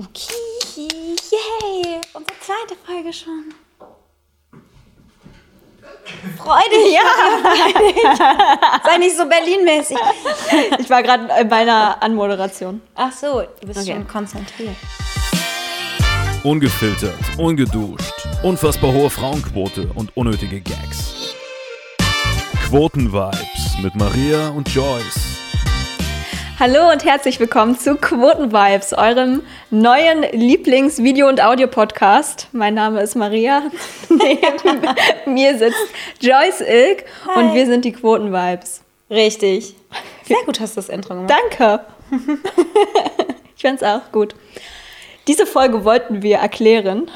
Okay, yay! Unsere zweite Folge schon. Freude, ja. Sei nicht so Berlin-mäßig. Ich war gerade bei einer Anmoderation. Ach so, du bist Okay. schon konzentriert. Ungefiltert, ungeduscht, unfassbar hohe Frauenquote und unnötige Gags. Quotenvibes mit Maria und Joyce. Hallo und herzlich willkommen zu Quotenvibes, eurem neuen Lieblings-Video- und Audio-Podcast. Mein Name ist Maria. Neben mir sitzt Joyce Ilk und Hi. wir sind die Quotenvibes. Richtig. Sehr gut hast du das Intro gemacht. Danke. ich fand's auch gut. Diese Folge wollten wir erklären,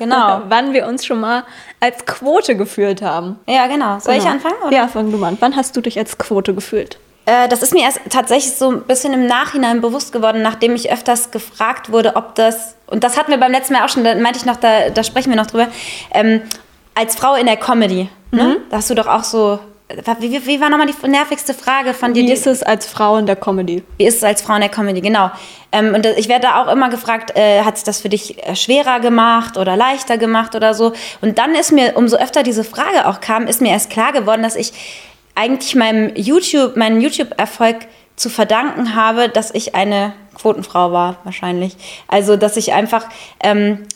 Genau. wann wir uns schon mal als Quote gefühlt haben. Ja, genau. Soll ich Genau. anfangen? Oder? Ja, fang du mal an. Wann hast du dich als Quote gefühlt? Äh, das ist mir erst tatsächlich so ein bisschen im Nachhinein bewusst geworden, nachdem ich öfters gefragt wurde, ob das, und das hatten wir beim letzten Mal auch schon, da meinte ich noch, da, da sprechen wir noch drüber, ähm, als Frau in der Comedy, ne? Da hast du doch auch so, wie, wie, wie war nochmal die nervigste Frage von dir? Wie ist es als Frau in der Comedy? Wie ist es als Frau in der Comedy? Genau. Ähm, und ich werde da auch immer gefragt, äh, hat es das für dich äh, schwerer gemacht oder leichter gemacht oder so? Und dann ist mir, umso öfter diese Frage auch kam, ist mir erst klar geworden, dass ich eigentlich meinem YouTube, meinen YouTube-Erfolg zu verdanken habe, dass ich eine Quotenfrau war, wahrscheinlich. Also, dass ich einfach ähm,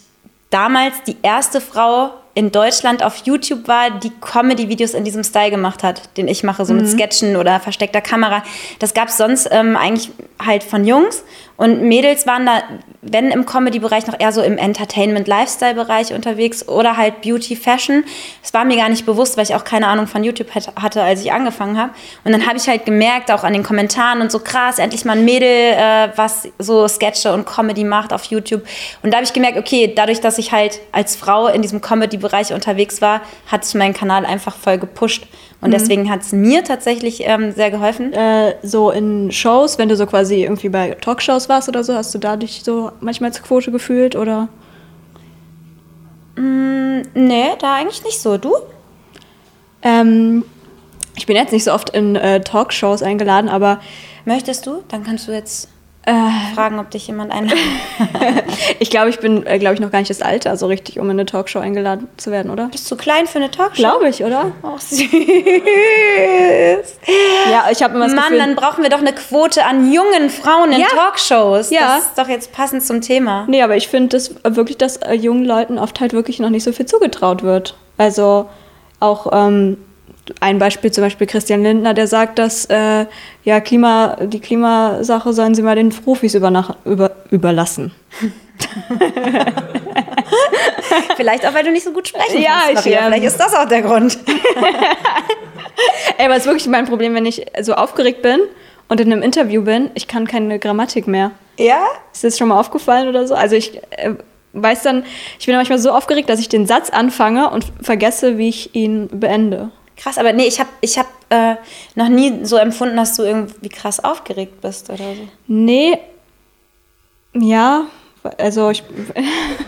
damals die erste Frau in Deutschland auf YouTube war, die Comedy-Videos in diesem Style gemacht hat, den ich mache, so mit Sketchen oder versteckter Kamera. Das gab es sonst ähm, eigentlich halt von Jungs. Und Mädels waren da, wenn im Comedy-Bereich, noch eher so im Entertainment-Lifestyle-Bereich unterwegs oder halt Beauty, Fashion. Das war mir gar nicht bewusst, weil ich auch keine Ahnung von YouTube hat- hatte, als ich angefangen habe. Und dann habe ich halt gemerkt, auch an den Kommentaren und so krass, endlich mal ein Mädel, äh, was so Sketche und Comedy macht auf YouTube. Und da habe ich gemerkt, okay, dadurch, dass ich halt als Frau in diesem Comedy-Bereich unterwegs war, hat es meinen Kanal einfach voll gepusht. Und deswegen hat es mir tatsächlich ähm, sehr geholfen. Äh, so in Shows, wenn du so quasi irgendwie bei Talkshows warst oder so, hast du da dich so manchmal als Quote gefühlt oder? Nee, da eigentlich nicht so. Du? Ähm, ich bin jetzt nicht so oft in äh, Talkshows eingeladen, aber Möchtest du? Dann kannst du jetzt Äh. fragen, ob dich jemand einlädt. ich glaube, ich bin, äh, glaube ich, noch gar nicht das Alter so richtig, um in eine Talkshow eingeladen zu werden, oder? Bist du klein für eine Talkshow? Glaube ich, oder? Ach, süß. Ja, ich habe immer das Mann, Gefühl, dann brauchen wir doch eine Quote an jungen Frauen in Ja. Talkshows. Ja. Das ist doch jetzt passend zum Thema. Nee, aber ich finde das äh, wirklich, dass jungen Leuten oft halt wirklich noch nicht so viel zugetraut wird. Also auch ähm, ein Beispiel zum Beispiel Christian Lindner, der sagt, dass äh, ja Klima, die Klimasache sollen sie mal den Profis über, überlassen. Vielleicht auch, weil du nicht so gut sprechen Ja, kannst, ich, ähm, Vielleicht ist das auch der Grund. Ey, aber es ist wirklich mein Problem, wenn ich so aufgeregt bin und in einem Interview bin, ich kann keine Grammatik mehr. Ja? Ist das schon mal aufgefallen oder so? Also ich äh, weiß dann, ich bin manchmal so aufgeregt, dass ich den Satz anfange und vergesse, wie ich ihn beende. Krass, aber nee, ich habe ich hab, äh, noch nie so empfunden, dass du irgendwie krass aufgeregt bist oder so. Nee, ja, also ich,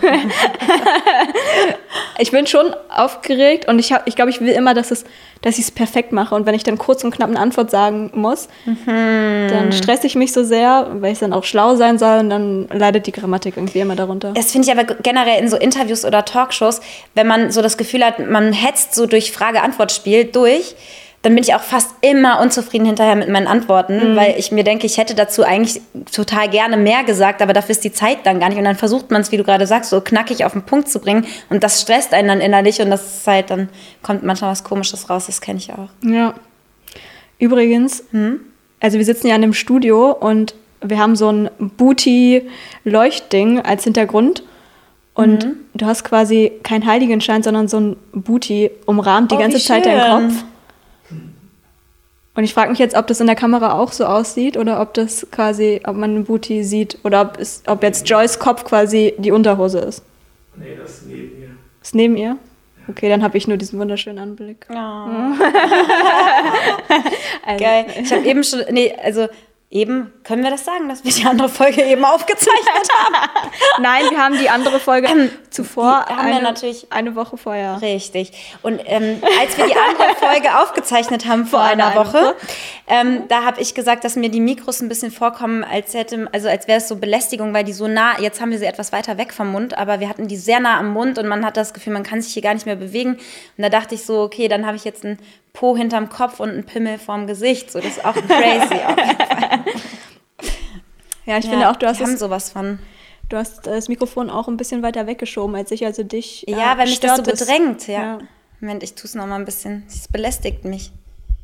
ich bin schon aufgeregt und ich, hab, ich glaube, ich will immer, dass, es, dass ich es perfekt mache. Und wenn ich dann kurz und knapp eine Antwort sagen muss, dann stresse ich mich so sehr, weil ich dann auch schlau sein soll und dann leidet die Grammatik irgendwie immer darunter. Das finde ich aber generell in so Interviews oder Talkshows, wenn man so das Gefühl hat, man hetzt so durch Frage-Antwort-Spiel durch, dann bin ich auch fast immer unzufrieden hinterher mit meinen Antworten, weil ich mir denke, ich hätte dazu eigentlich total gerne mehr gesagt, aber dafür ist die Zeit dann gar nicht. Und dann versucht man es, wie du gerade sagst, so knackig auf den Punkt zu bringen. Und das stresst einen dann innerlich und das ist halt, dann kommt manchmal was Komisches raus, das kenne ich auch. Ja. Übrigens, also wir sitzen ja in einem Studio und wir haben so ein Booty-Leuchtding als Hintergrund. Und du hast quasi keinen Heiligenschein, sondern so ein Booty umrahmt die Oh, ganze Zeit deinen. Kopf. Und ich frage mich jetzt, ob das in der Kamera auch so aussieht oder ob das quasi, ob man einen Booty sieht oder ob, es, ob jetzt Joyce Kopf quasi die Unterhose ist. Nee, das ist neben mir. Ist neben ihr? Okay, dann habe ich nur diesen wunderschönen Anblick. Also, Geil. Ich habe eben schon, nee, also eben, können wir das sagen, dass wir die andere Folge eben aufgezeichnet haben? Nein, wir haben die andere Folge zuvor, haben wir eine, natürlich- eine Woche vorher. Richtig. Und ähm, als wir die andere Folge aufgezeichnet haben vor einer einer Woche, Woche. ähm, da habe ich gesagt, dass mir die Mikros ein bisschen vorkommen, als hätte, also als wäre es so Belästigung, weil die so nah, jetzt haben wir sie etwas weiter weg vom Mund, aber wir hatten die sehr nah am Mund und man hat das Gefühl, man kann sich hier gar nicht mehr bewegen. Und da dachte ich so, okay, dann habe ich jetzt einen Po hinterm Kopf und einen Pimmel vorm Gesicht. So, das ist auch crazy. auf jeden Fall. Ja, ich Ja, finde auch, du hast, haben das, sowas von. du hast das Mikrofon auch ein bisschen weiter weggeschoben als ich, also dich. Ja, äh, weil mich das so stört es. bedrängt, ja. Ja. Moment, ich tue es noch mal ein bisschen. Es belästigt mich.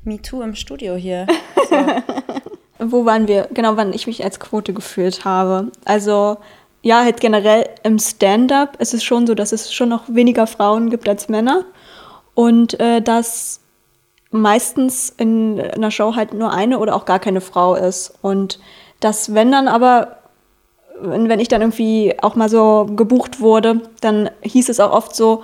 Me too im Studio hier. Wo waren wir? Genau, wann ich mich als Quote gefühlt habe. Also, ja, halt generell im Stand-up ist es schon so, dass es schon noch weniger Frauen gibt als Männer. Und äh, dass meistens in einer Show halt nur eine oder auch gar keine Frau ist. Und dass, wenn dann aber, wenn ich dann irgendwie auch mal so gebucht wurde, dann hieß es auch oft so,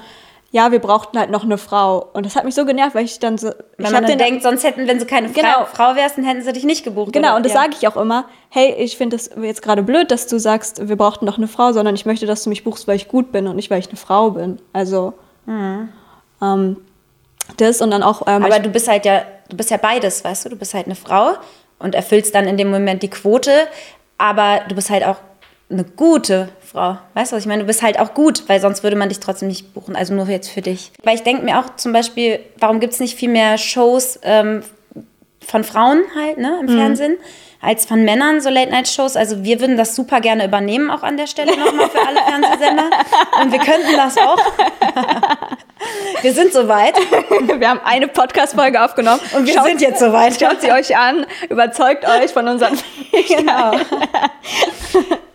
ja, wir brauchten halt noch eine Frau. Und das hat mich so genervt, weil ich dann so. ich hab man dann den- denkt, sonst hätten, wenn sie keine Fra Genau. Frau wärst, dann hätten sie dich nicht gebucht. Genau, oder? und das ja. sage ich auch immer. Hey, ich finde es jetzt gerade blöd, dass du sagst, wir brauchten doch eine Frau, sondern ich möchte, dass du mich buchst, weil ich gut bin und nicht, weil ich eine Frau bin. Also ähm, das und dann auch. Ähm, Mhm. Aber du bist halt ja, du bist ja beides, weißt du? Du bist halt eine Frau und erfüllst dann in dem Moment die Quote, aber du bist halt auch eine gute Frau. Weißt du, was ich meine? Du bist halt auch gut, weil sonst würde man dich trotzdem nicht buchen. Also nur jetzt für dich. Weil ich denke mir auch zum Beispiel, warum gibt es nicht viel mehr Shows ähm, von Frauen halt, ne, im Fernsehen, als von Männern, so Late-Night-Shows. Also wir würden das super gerne übernehmen, auch an der Stelle nochmal für alle Fernsehsender. Und wir könnten das auch. wir sind soweit. wir haben eine Podcast-Folge aufgenommen Und wir Schaut- sind jetzt soweit. Schaut sie euch an, überzeugt euch von unseren. genau.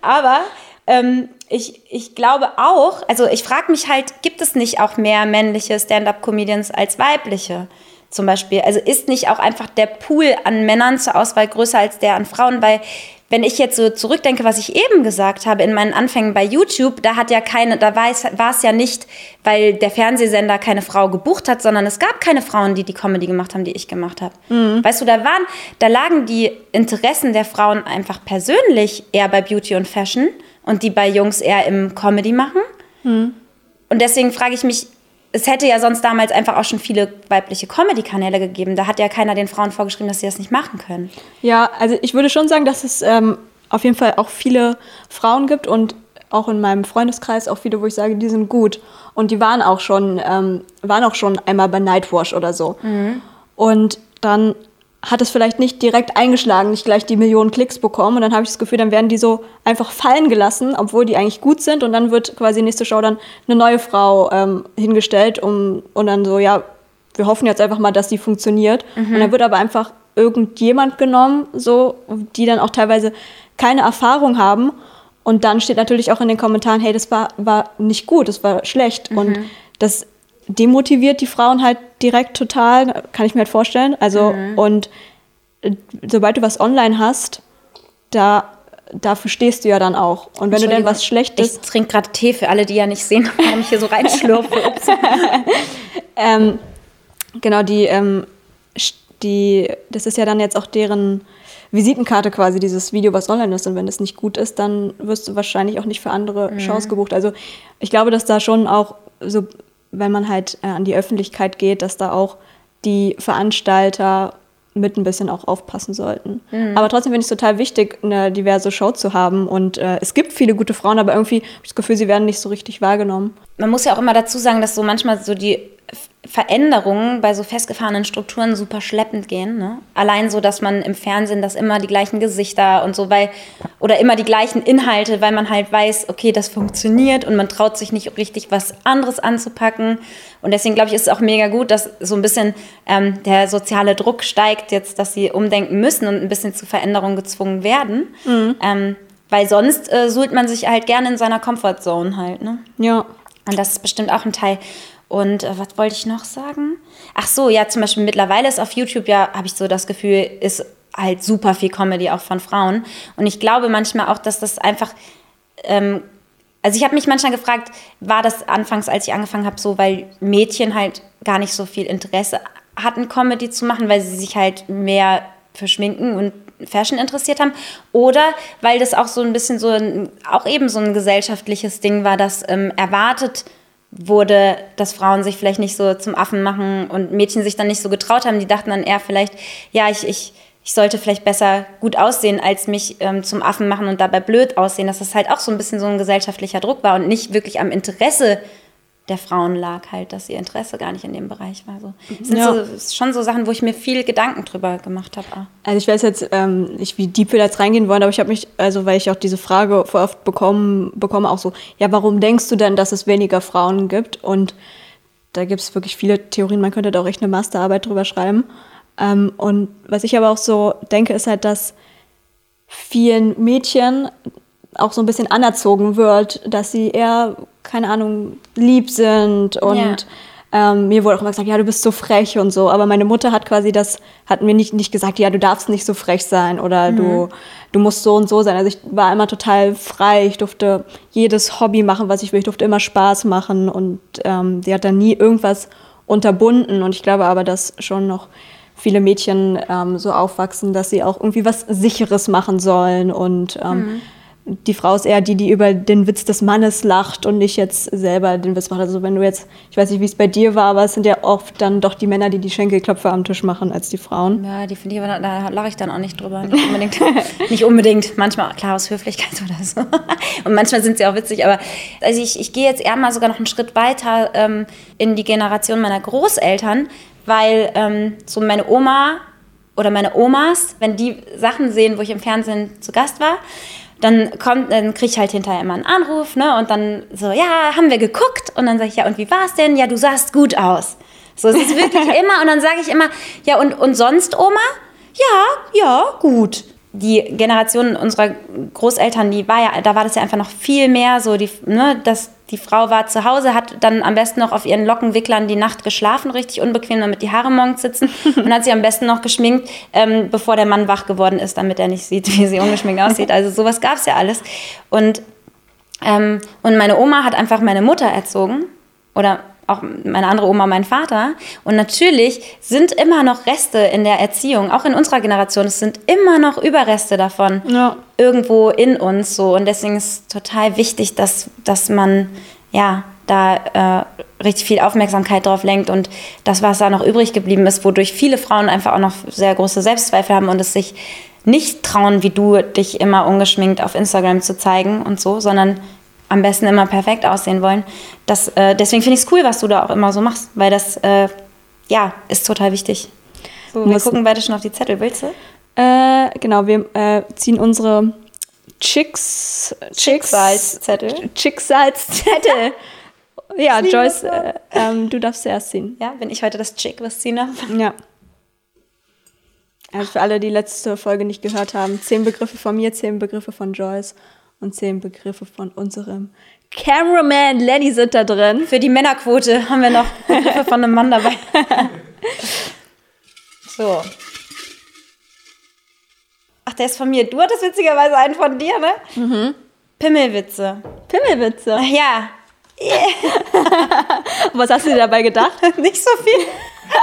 Aber ähm, ich, ich glaube auch, also ich frage mich halt, gibt es nicht auch mehr männliche Stand-up-Comedians als weibliche? Zum Beispiel. Also ist nicht auch einfach der Pool an Männern zur Auswahl größer als der an Frauen? Weil wenn ich jetzt so zurückdenke, was ich eben gesagt habe in meinen Anfängen bei YouTube, da hat ja keine, da war es, war es ja nicht, weil der Fernsehsender keine Frau gebucht hat, sondern es gab keine Frauen, die die Comedy gemacht haben, die ich gemacht habe. Weißt du, da waren, da lagen die Interessen der Frauen einfach persönlich eher bei Beauty und Fashion und die bei Jungs eher im Comedy machen. Und deswegen frage ich mich, es hätte ja sonst damals einfach auch schon viele weibliche Comedy-Kanäle gegeben. Da hat ja keiner den Frauen vorgeschrieben, dass sie das nicht machen können. Ja, also ich würde schon sagen, dass es ähm, auf jeden Fall auch viele Frauen gibt und auch in meinem Freundeskreis auch viele, wo ich sage, die sind gut. Und die waren auch schon, ähm, waren auch schon einmal bei Nightwash oder so. Und dann hat es vielleicht nicht direkt eingeschlagen, nicht gleich die Millionen Klicks bekommen. Und dann habe ich das Gefühl, dann werden die so einfach fallen gelassen, obwohl die eigentlich gut sind. Und dann wird quasi nächste Show dann eine neue Frau ähm, hingestellt, um, und dann so, ja, wir hoffen jetzt einfach mal, dass die funktioniert. Und dann wird aber einfach irgendjemand genommen, so, die dann auch teilweise keine Erfahrung haben. Und dann steht natürlich auch in den Kommentaren, hey, das war, war nicht gut, das war schlecht. Und das demotiviert die Frauen halt direkt total, kann ich mir halt vorstellen. Also, und äh, sobald du was online hast, da, dafür stehst du ja dann auch. Und wenn du denn was Schlechtes. Ich trinke gerade Tee für alle, die ja nicht sehen, warum ich hier so reinschlürfe. Ähm, genau, die, ähm, die, das ist ja dann jetzt auch deren Visitenkarte quasi, dieses Video, was online ist. Und wenn es nicht gut ist, dann wirst du wahrscheinlich auch nicht für andere Shows gebucht. Also ich glaube, dass da schon auch so, wenn man halt äh, an die Öffentlichkeit geht, dass da auch die Veranstalter mit ein bisschen auch aufpassen sollten. Aber trotzdem finde ich es total wichtig, eine diverse Show zu haben. Und äh, es gibt viele gute Frauen, aber irgendwie habe ich das Gefühl, sie werden nicht so richtig wahrgenommen. Man muss ja auch immer dazu sagen, dass so manchmal so die Veränderungen bei so festgefahrenen Strukturen super schleppend gehen. Ne? Allein so, dass man im Fernsehen das immer die gleichen Gesichter und so, weil, oder immer die gleichen Inhalte, weil man halt weiß, okay, das funktioniert und man traut sich nicht richtig was anderes anzupacken. Und deswegen glaube ich, ist es auch mega gut, dass so ein bisschen ähm, der soziale Druck steigt jetzt, dass sie umdenken müssen und ein bisschen zu Veränderungen gezwungen werden. Ähm, weil sonst äh, suhlt man sich halt gerne in seiner Comfortzone halt, ne? Ja. Und das ist bestimmt auch ein Teil. Und äh, was wollte ich noch sagen? Ach so, ja, zum Beispiel mittlerweile ist auf YouTube ja, habe ich so das Gefühl, ist halt super viel Comedy auch von Frauen. Und ich glaube manchmal auch, dass das einfach, ähm, also ich habe mich manchmal gefragt, war das anfangs, als ich angefangen habe, so, weil Mädchen halt gar nicht so viel Interesse hatten, Comedy zu machen, weil sie sich halt mehr für Schminken und Fashion interessiert haben. Oder weil das auch so ein bisschen so, ein, auch eben so ein gesellschaftliches Ding war, dass ähm, erwartet wurde, dass Frauen sich vielleicht nicht so zum Affen machen und Mädchen sich dann nicht so getraut haben. Die dachten dann eher vielleicht, ja, ich, ich, ich sollte vielleicht besser gut aussehen, als mich ähm, zum Affen machen und dabei blöd aussehen. Dass das halt auch so ein bisschen so ein gesellschaftlicher Druck war und nicht wirklich am Interesse der Frauen lag halt, dass ihr Interesse gar nicht in dem Bereich war. So. Das sind Ja. so, schon so Sachen, wo ich mir viel Gedanken drüber gemacht habe. auch. Also ich weiß jetzt ähm, nicht, wie deep wir da jetzt reingehen wollen, aber ich habe mich, also weil ich auch diese Frage voll oft bekommen, bekomme, auch so, ja, warum denkst du denn, dass es weniger Frauen gibt? Und da gibt es wirklich viele Theorien, man könnte da auch echt eine Masterarbeit drüber schreiben. Ähm, und was ich aber auch so denke, ist halt, dass vielen Mädchen auch so ein bisschen anerzogen wird, dass sie eher, keine Ahnung, lieb sind und Ja. ähm, mir wurde auch immer gesagt, ja, du bist so frech und so. Aber meine Mutter hat quasi das, hat mir nicht, nicht gesagt, ja, du darfst nicht so frech sein oder du, du musst so und so sein. Also ich war immer total frei. Ich durfte jedes Hobby machen, was ich will. Ich durfte immer Spaß machen und ähm, sie hat dann nie irgendwas unterbunden. Und ich glaube aber, dass schon noch viele Mädchen ähm, so aufwachsen, dass sie auch irgendwie was Sicheres machen sollen und ähm, die Frau ist eher die, die über den Witz des Mannes lacht und nicht jetzt selber den Witz macht. Also wenn du jetzt, ich weiß nicht, wie es bei dir war, aber es sind ja oft dann doch die Männer, die die Schenkelklopfer am Tisch machen, als die Frauen. Ja, die finde ich aber, da lache ich dann auch nicht drüber. Nicht unbedingt. nicht unbedingt. Manchmal, klar, aus Höflichkeit oder so. Und manchmal sind sie auch witzig. Aber also ich, ich gehe jetzt eher mal sogar noch einen Schritt weiter ähm, in die Generation meiner Großeltern, weil ähm, so meine Oma oder meine Omas, wenn die Sachen sehen, wo ich im Fernsehen zu Gast war, dann kommt, dann kriege ich halt hinterher immer einen Anruf, ne? Und dann so, ja, haben wir geguckt? Und dann sage ich, ja, und wie war es denn? Ja, du sahst gut aus. So, es ist wirklich immer, und dann sage ich immer, ja, und, und sonst, Oma? Ja, ja, gut. Die Generation unserer Großeltern, die war ja, da war das ja einfach noch viel mehr so, die, ne, dass die Frau war zu Hause, hat dann am besten noch auf ihren Lockenwicklern die Nacht geschlafen, richtig unbequem, damit die Haare morgens sitzen und hat sie am besten noch geschminkt, ähm, bevor der Mann wach geworden ist, damit er nicht sieht, wie sie ungeschminkt aussieht. Also sowas gab es ja alles. Und ähm, und meine Oma hat einfach meine Mutter erzogen oder auch meine andere Oma, mein Vater. Und natürlich sind immer noch Reste in der Erziehung, auch in unserer Generation. Es sind immer noch Überreste davon Ja. irgendwo in uns so. Und deswegen ist es total wichtig, dass, dass man ja da äh, richtig viel Aufmerksamkeit drauf lenkt und das, was da noch übrig geblieben ist, wodurch viele Frauen einfach auch noch sehr große Selbstzweifel haben und es sich nicht trauen, wie du dich immer ungeschminkt auf Instagram zu zeigen und so, sondern am besten immer perfekt aussehen wollen. Das, äh, deswegen finde ich es cool, was du da auch immer so machst, weil das äh, ja ist total wichtig. So, wir gucken beide schon auf die Zettel, willst du? Äh, genau, wir äh, ziehen unsere Chicks, Chicks Schicksalszettel. Schicksalszettel. ja, liebe Joyce, äh, ähm, du darfst zuerst ziehen. Ja, bin ich heute das Chick, was ziehen darf? Ja. Also für alle, die letzte Folge nicht gehört haben, zehn Begriffe von mir, zehn Begriffe von Joyce und zehn Begriffe von unserem Cameraman Lenny sind da drin. Für die Männerquote haben wir noch Begriffe von einem Mann dabei. so. Ach, der ist von mir. Du hattest witzigerweise einen von dir, ne? Mhm. Pimmelwitze. Pimmelwitze. Ja, Was hast du dir dabei gedacht? nicht so viel.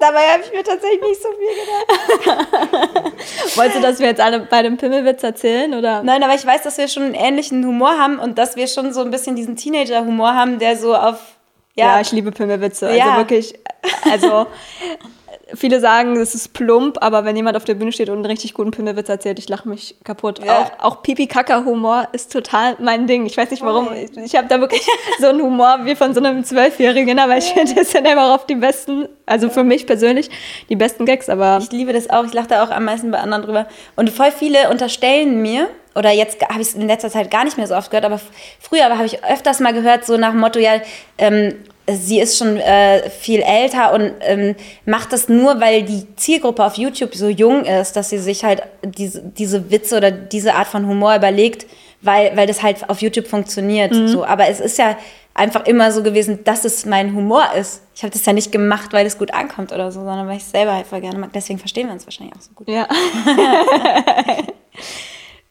Dabei habe ich mir tatsächlich nicht so viel gedacht. Wolltest du, dass wir jetzt alle bei dem Pimmelwitz erzählen? Oder? Nein, aber ich weiß, dass wir schon einen ähnlichen Humor haben und dass wir schon so ein bisschen diesen Teenager-Humor haben, der so auf. Ja, Ja, ich liebe Pimmelwitze. Ja. Also wirklich, also viele sagen, es ist plump, aber wenn jemand auf der Bühne steht und einen richtig guten Pimmelwitz erzählt, ich lache mich kaputt. Ja. Auch, auch Pipi-Kaka-Humor ist total mein Ding. Ich weiß nicht warum. Voll. Ich, ich habe da wirklich so einen Humor wie von so einem Zwölfjährigen, aber ich finde, das sind einfach oft die besten, also für mich persönlich, die besten Gags, aber Ich liebe das auch. Ich lache da auch am meisten bei anderen drüber. Und voll viele unterstellen mir, oder jetzt habe ich es in letzter Zeit gar nicht mehr so oft gehört, aber früher habe ich öfters mal gehört, so nach dem Motto, ja, ähm, sie ist schon äh, viel älter und ähm, macht das nur, weil die Zielgruppe auf YouTube so jung ist, dass sie sich halt diese, diese Witze oder diese Art von Humor überlegt, weil, weil das halt auf YouTube funktioniert. So. Aber es ist ja einfach immer so gewesen, dass es mein Humor ist. Ich habe das ja nicht gemacht, weil es gut ankommt oder so, sondern weil ich es selber halt voll gerne mag. Deswegen verstehen wir uns wahrscheinlich auch so gut. Ja.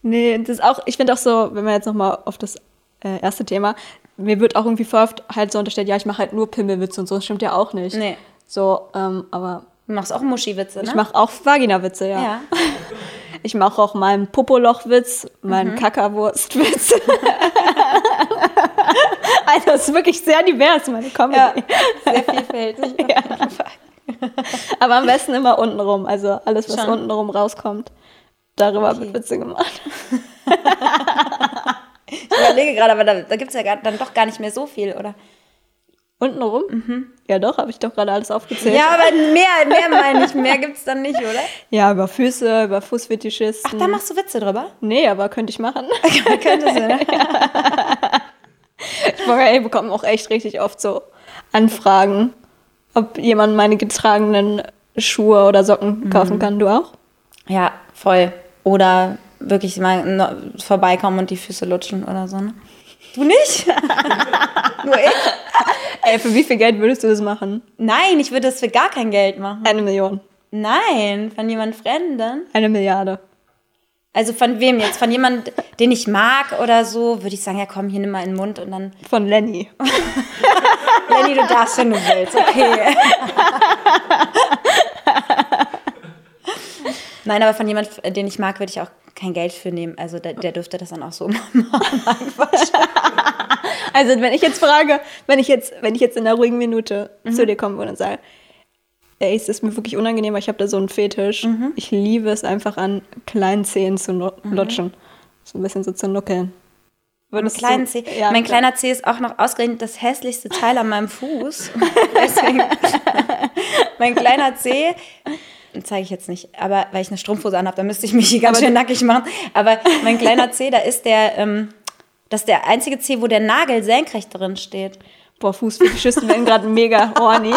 nee, das ist auch, ich finde auch so, wenn wir jetzt nochmal auf das äh, erste Thema, mir wird auch irgendwie voll oft halt so unterstellt, ja, ich mache halt nur Pimmelwitze und so, das stimmt ja auch nicht. Nee. So, ähm, aber Du machst auch Muschi-Witze, ne? Ich mache auch Vagina-Witze, ja. ja. Ich mache auch meinen Popoloch-Witz, meinen Mhm. Kackerwurst-Witz. also es ist wirklich sehr divers, meine Comedy. Ja. Sehr vielfältig. Aber am besten immer untenrum. Also alles, was Schon. untenrum rauskommt, darüber Okay. wird Witze gemacht. Ich überlege gerade, aber da, da gibt es ja gar, dann doch gar nicht mehr so viel, oder? Untenrum? Ja doch, habe ich doch gerade alles aufgezählt. Mhm. Ja, aber mehr, mehr meine ich. Mehr gibt es dann nicht, oder? Ja, über Füße, über Fußfetischisten. Ach, da machst du Witze drüber? nee, aber könnte ich machen. Könntest du, ne? Ich ey, bekomme auch echt richtig oft so Anfragen, ob jemand meine getragenen Schuhe oder Socken kaufen kann. Du auch? Ja, voll. Oder wirklich mal vorbeikommen und die Füße lutschen oder so, ne? Du nicht? Nur ich? Ey, für wie viel Geld würdest du das machen? Nein, ich würde das für gar kein Geld machen. Eine Million. Nein, von jemand Fremden. Eine Milliarde. Also von wem jetzt? Von jemand, den ich mag oder so, würde ich sagen, ja komm, hier nimm mal in den Mund und dann, Von Lenny. Lenny, du darfst, wenn du willst, okay. Nein, aber von jemand, den ich mag, würde ich auch kein Geld für nehmen. Also der, der dürfte das dann auch so machen. Also wenn ich jetzt frage, wenn ich jetzt, wenn ich jetzt in einer ruhigen Minute zu dir kommen würde und sage, ey, es ist mir wirklich unangenehm, weil ich habe da so einen Fetisch. Ich liebe es einfach an kleinen Zehen zu nu- lutschen. So ein bisschen so zu nuckeln. Würdest kleinen Zeh. Ja, mein klar. kleiner Zeh ist auch noch ausgerechnet das hässlichste Teil an meinem Fuß. Mein kleiner Zeh, zeige ich jetzt nicht, aber weil ich eine Strumpfhose anhabe, da müsste ich mich hier ganz Aber schön nackig machen. Aber mein kleiner Zeh, da ist der, ähm, das ist der einzige Zeh, wo der Nagel senkrecht drin steht. Boah, Fußfetischisten werden gerade mega horny.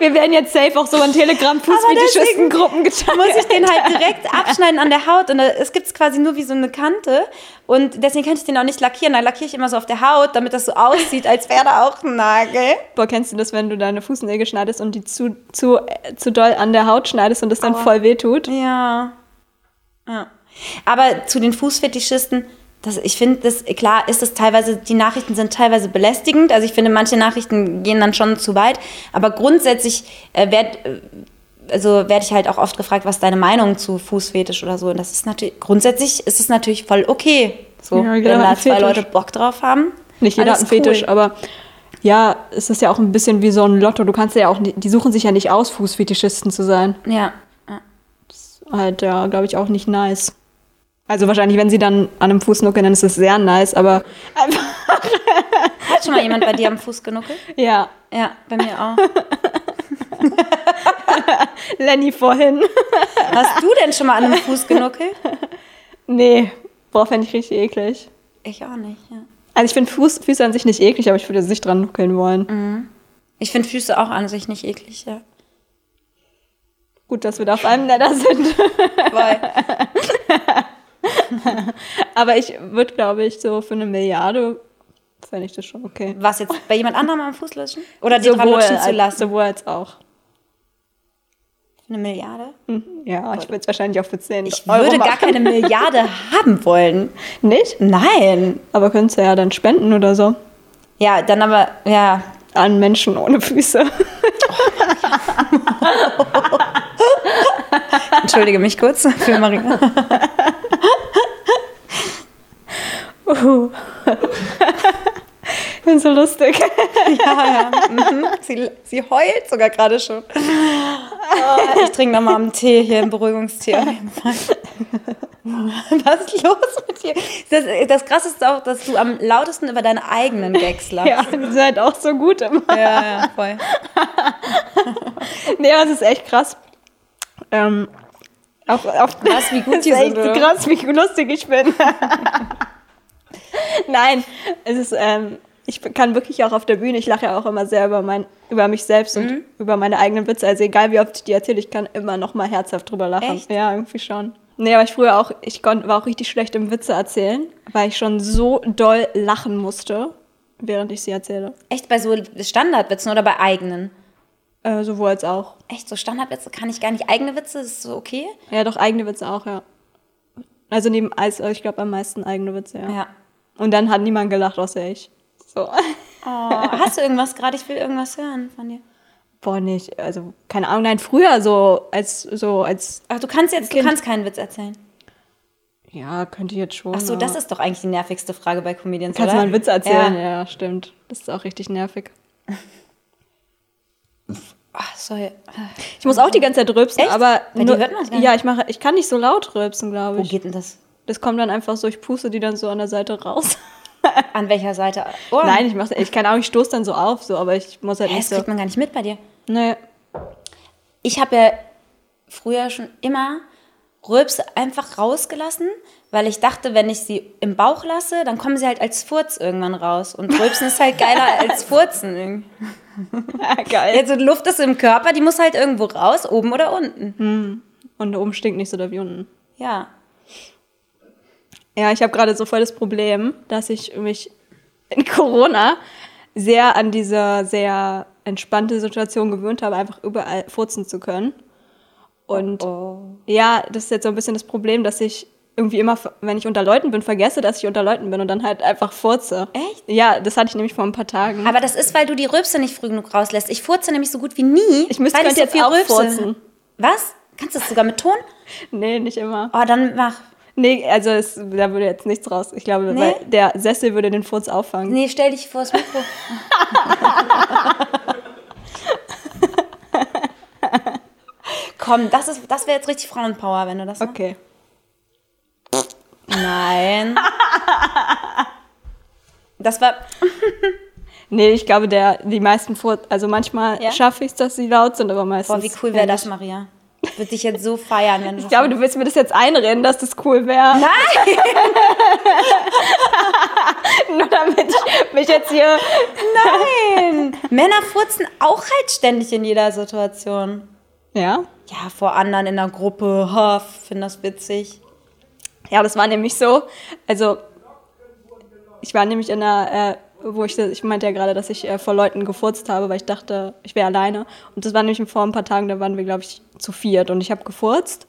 Wir werden jetzt safe auch so in Telegram Fußfetischisten-Gruppen geteilt. muss ich den halt direkt abschneiden an der Haut und da- es gibt quasi nur wie so eine Kante und deswegen kann ich den auch nicht lackieren. Da lackiere ich immer so auf der Haut, damit das so aussieht, als wäre da auch ein Nagel. Boah, kennst du das, wenn du deine Fußnägel schneidest und die zu, zu, äh, zu doll an der Haut schneidest und das dann Aua. voll wehtut? Ja. ja. Aber zu den Fußfetischisten, das, ich finde, das klar ist das teilweise, die Nachrichten sind teilweise belästigend. Also ich finde, manche Nachrichten gehen dann schon zu weit. Aber grundsätzlich äh, werd, äh, also werde ich halt auch oft gefragt, was deine Meinung zu Fußfetisch oder so. Und das ist natürlich, grundsätzlich ist es natürlich voll okay. So, Ja, wenn da zwei Fetisch. Leute Bock drauf haben. Nicht jeder hat einen Fetisch, cool. aber ja, es ist ja auch ein bisschen wie so ein Lotto. Du kannst ja auch, die suchen sich ja nicht aus, Fußfetischisten zu sein. Ja. ja. Halt, ja, glaube ich, auch nicht nice. Also wahrscheinlich, wenn sie dann an einem Fuß nuckeln, dann ist es sehr nice, aber einfach, Hat schon mal jemand bei dir am Fuß genuckelt? ja, Ja, bei mir auch. Lenny vorhin. Hast du denn schon mal an einem Fuß genuckelt? nee, boah, fände ich richtig eklig. Ich auch nicht, ja. Also ich finde Fuß, Füße an sich nicht eklig, aber ich würde sich dran nuckeln wollen. Ich finde Füße auch an sich nicht eklig, ja. Gut, dass wir da auf einem Nether sind. Voll. aber ich würde, glaube ich, so für eine Milliarde fände ich das schon okay. Was jetzt bei jemand anderem am Fuß lutschen? Oder die dran lutschen zu lassen? sowohl als auch. Eine Milliarde? Ja, ich würde es wahrscheinlich auch für 10 Ich Euro würde gar machen. keine Milliarde haben wollen. Nicht? Nein. Aber könntest du ja dann spenden oder so. Ja, dann aber, ja. An Menschen ohne Füße. Entschuldige mich kurz für Maria. Uh. Ich bin so lustig. Ja, ja. Mhm. Sie, sie heult sogar gerade schon. Oh, ich trinke nochmal einen Tee hier, einen Beruhigungstee. Was ist los mit dir? Das, das Krasse ist auch, dass du am lautesten über deine eigenen Gags lachst. Ja, die sind halt auch so gut immer. ja, ja voll. Nee, es ist echt krass. Ähm, auf, auf, Krass, wie gut die ist echt sind, oder? krass, wie lustig ich bin. Nein, es ist, ähm, ich kann wirklich auch auf der Bühne, ich lache ja auch immer sehr über, mein, über mich selbst und Mhm. über meine eigenen Witze. Also egal wie oft ich die erzähle, ich kann immer noch mal herzhaft drüber lachen. Echt? Ja, irgendwie schon. Nee, aber ich früher auch, ich konnt, war auch richtig schlecht im Witze erzählen, weil ich schon so doll lachen musste, während ich sie erzähle. Echt bei so Standardwitzen oder bei eigenen? Äh, sowohl als auch. Echt, so Standardwitze kann ich gar nicht. Eigene Witze ist so okay? Ja, doch eigene Witze auch, ja. Also neben Eis, ich glaube am meisten eigene Witze, ja. Ja. Und dann hat niemand gelacht, außer ich. So. Oh, hast du irgendwas gerade? Ich will irgendwas hören von dir. Boah, nicht. Also, keine Ahnung, nein, früher so als so als Ach, du kannst jetzt, du kannst keinen Witz erzählen. ja, könnte ich jetzt schon. Ach so, das ist doch eigentlich die nervigste Frage bei Comedians, Kannst oder? du mal einen Witz erzählen? Ja. Ja. stimmt. Das ist auch richtig nervig. Ach, sorry. Ich muss auch die ganze Zeit rülpsen, Echt? aber Bei dir hört nicht. ja, ich mache, ich kann nicht so laut rülpsen, glaube Wo ich. geht denn das? Das kommt dann einfach so, ich puste die dann so an der Seite raus. An welcher Seite? Ohren? Nein, ich mache, ich keine Ahnung, ich stoße dann so auf, so, aber ich muss halt Hä, nicht das so. kriegt man gar nicht mit bei dir. Nee. Ich habe ja früher schon immer Rülpse einfach rausgelassen, weil ich dachte, wenn ich sie im Bauch lasse, dann kommen sie halt als Furz irgendwann raus. Und Rülpsen ist halt geiler als Furzen. irgendwie. Geil. Jetzt die Luft ist im Körper, die muss halt irgendwo raus, oben oder unten. Und oben stinkt nicht so da wie unten. Ja. Ja, ich habe gerade so voll das Problem, dass ich mich in Corona sehr an diese sehr entspannte Situation gewöhnt habe, einfach überall furzen zu können. Und ja, das ist jetzt so ein bisschen das Problem, dass ich irgendwie immer, wenn ich unter Leuten bin, vergesse, dass ich unter Leuten bin und dann halt einfach furze. Echt? Ja, das hatte ich nämlich vor ein paar Tagen. Aber das ist, weil du die Rülpse nicht früh genug rauslässt. Ich furze nämlich so gut wie nie. Ich müsste- weil könnte jetzt auch furzen. Was? Kannst du das sogar mit Ton? nee, nicht immer. Oh, dann mach. Nee, also es, da würde jetzt nichts raus. Ich glaube, Nee? der Sessel würde den Furz auffangen. Nee, stell dich vor das Mikro. Komm, das, ist- das wäre jetzt richtig Frauenpower, wenn du das machst. Okay. Nein. Das war. Nee, ich glaube, der, die meisten Furz, also manchmal Ja? schaffe ich es, dass sie laut sind, aber meistens. Boah, wie cool wäre das. Maria? Ich würde dich jetzt so feiern, wenn du Ich glaube, du willst mir das jetzt einreden, dass das cool wäre. Nein! Nur damit ich mich jetzt hier. Nein! Männer furzen auch halt ständig in jeder Situation. Ja? Ja, vor anderen in der Gruppe. Ha, finde das witzig. Ja, das war nämlich so. Also, ich war nämlich in einer, äh, wo ich, ich meinte ja gerade, dass ich äh, vor Leuten gefurzt habe, weil ich dachte, ich wäre alleine. Und das war nämlich vor ein paar Tagen, da waren wir, glaube ich, zu viert. Und ich habe gefurzt.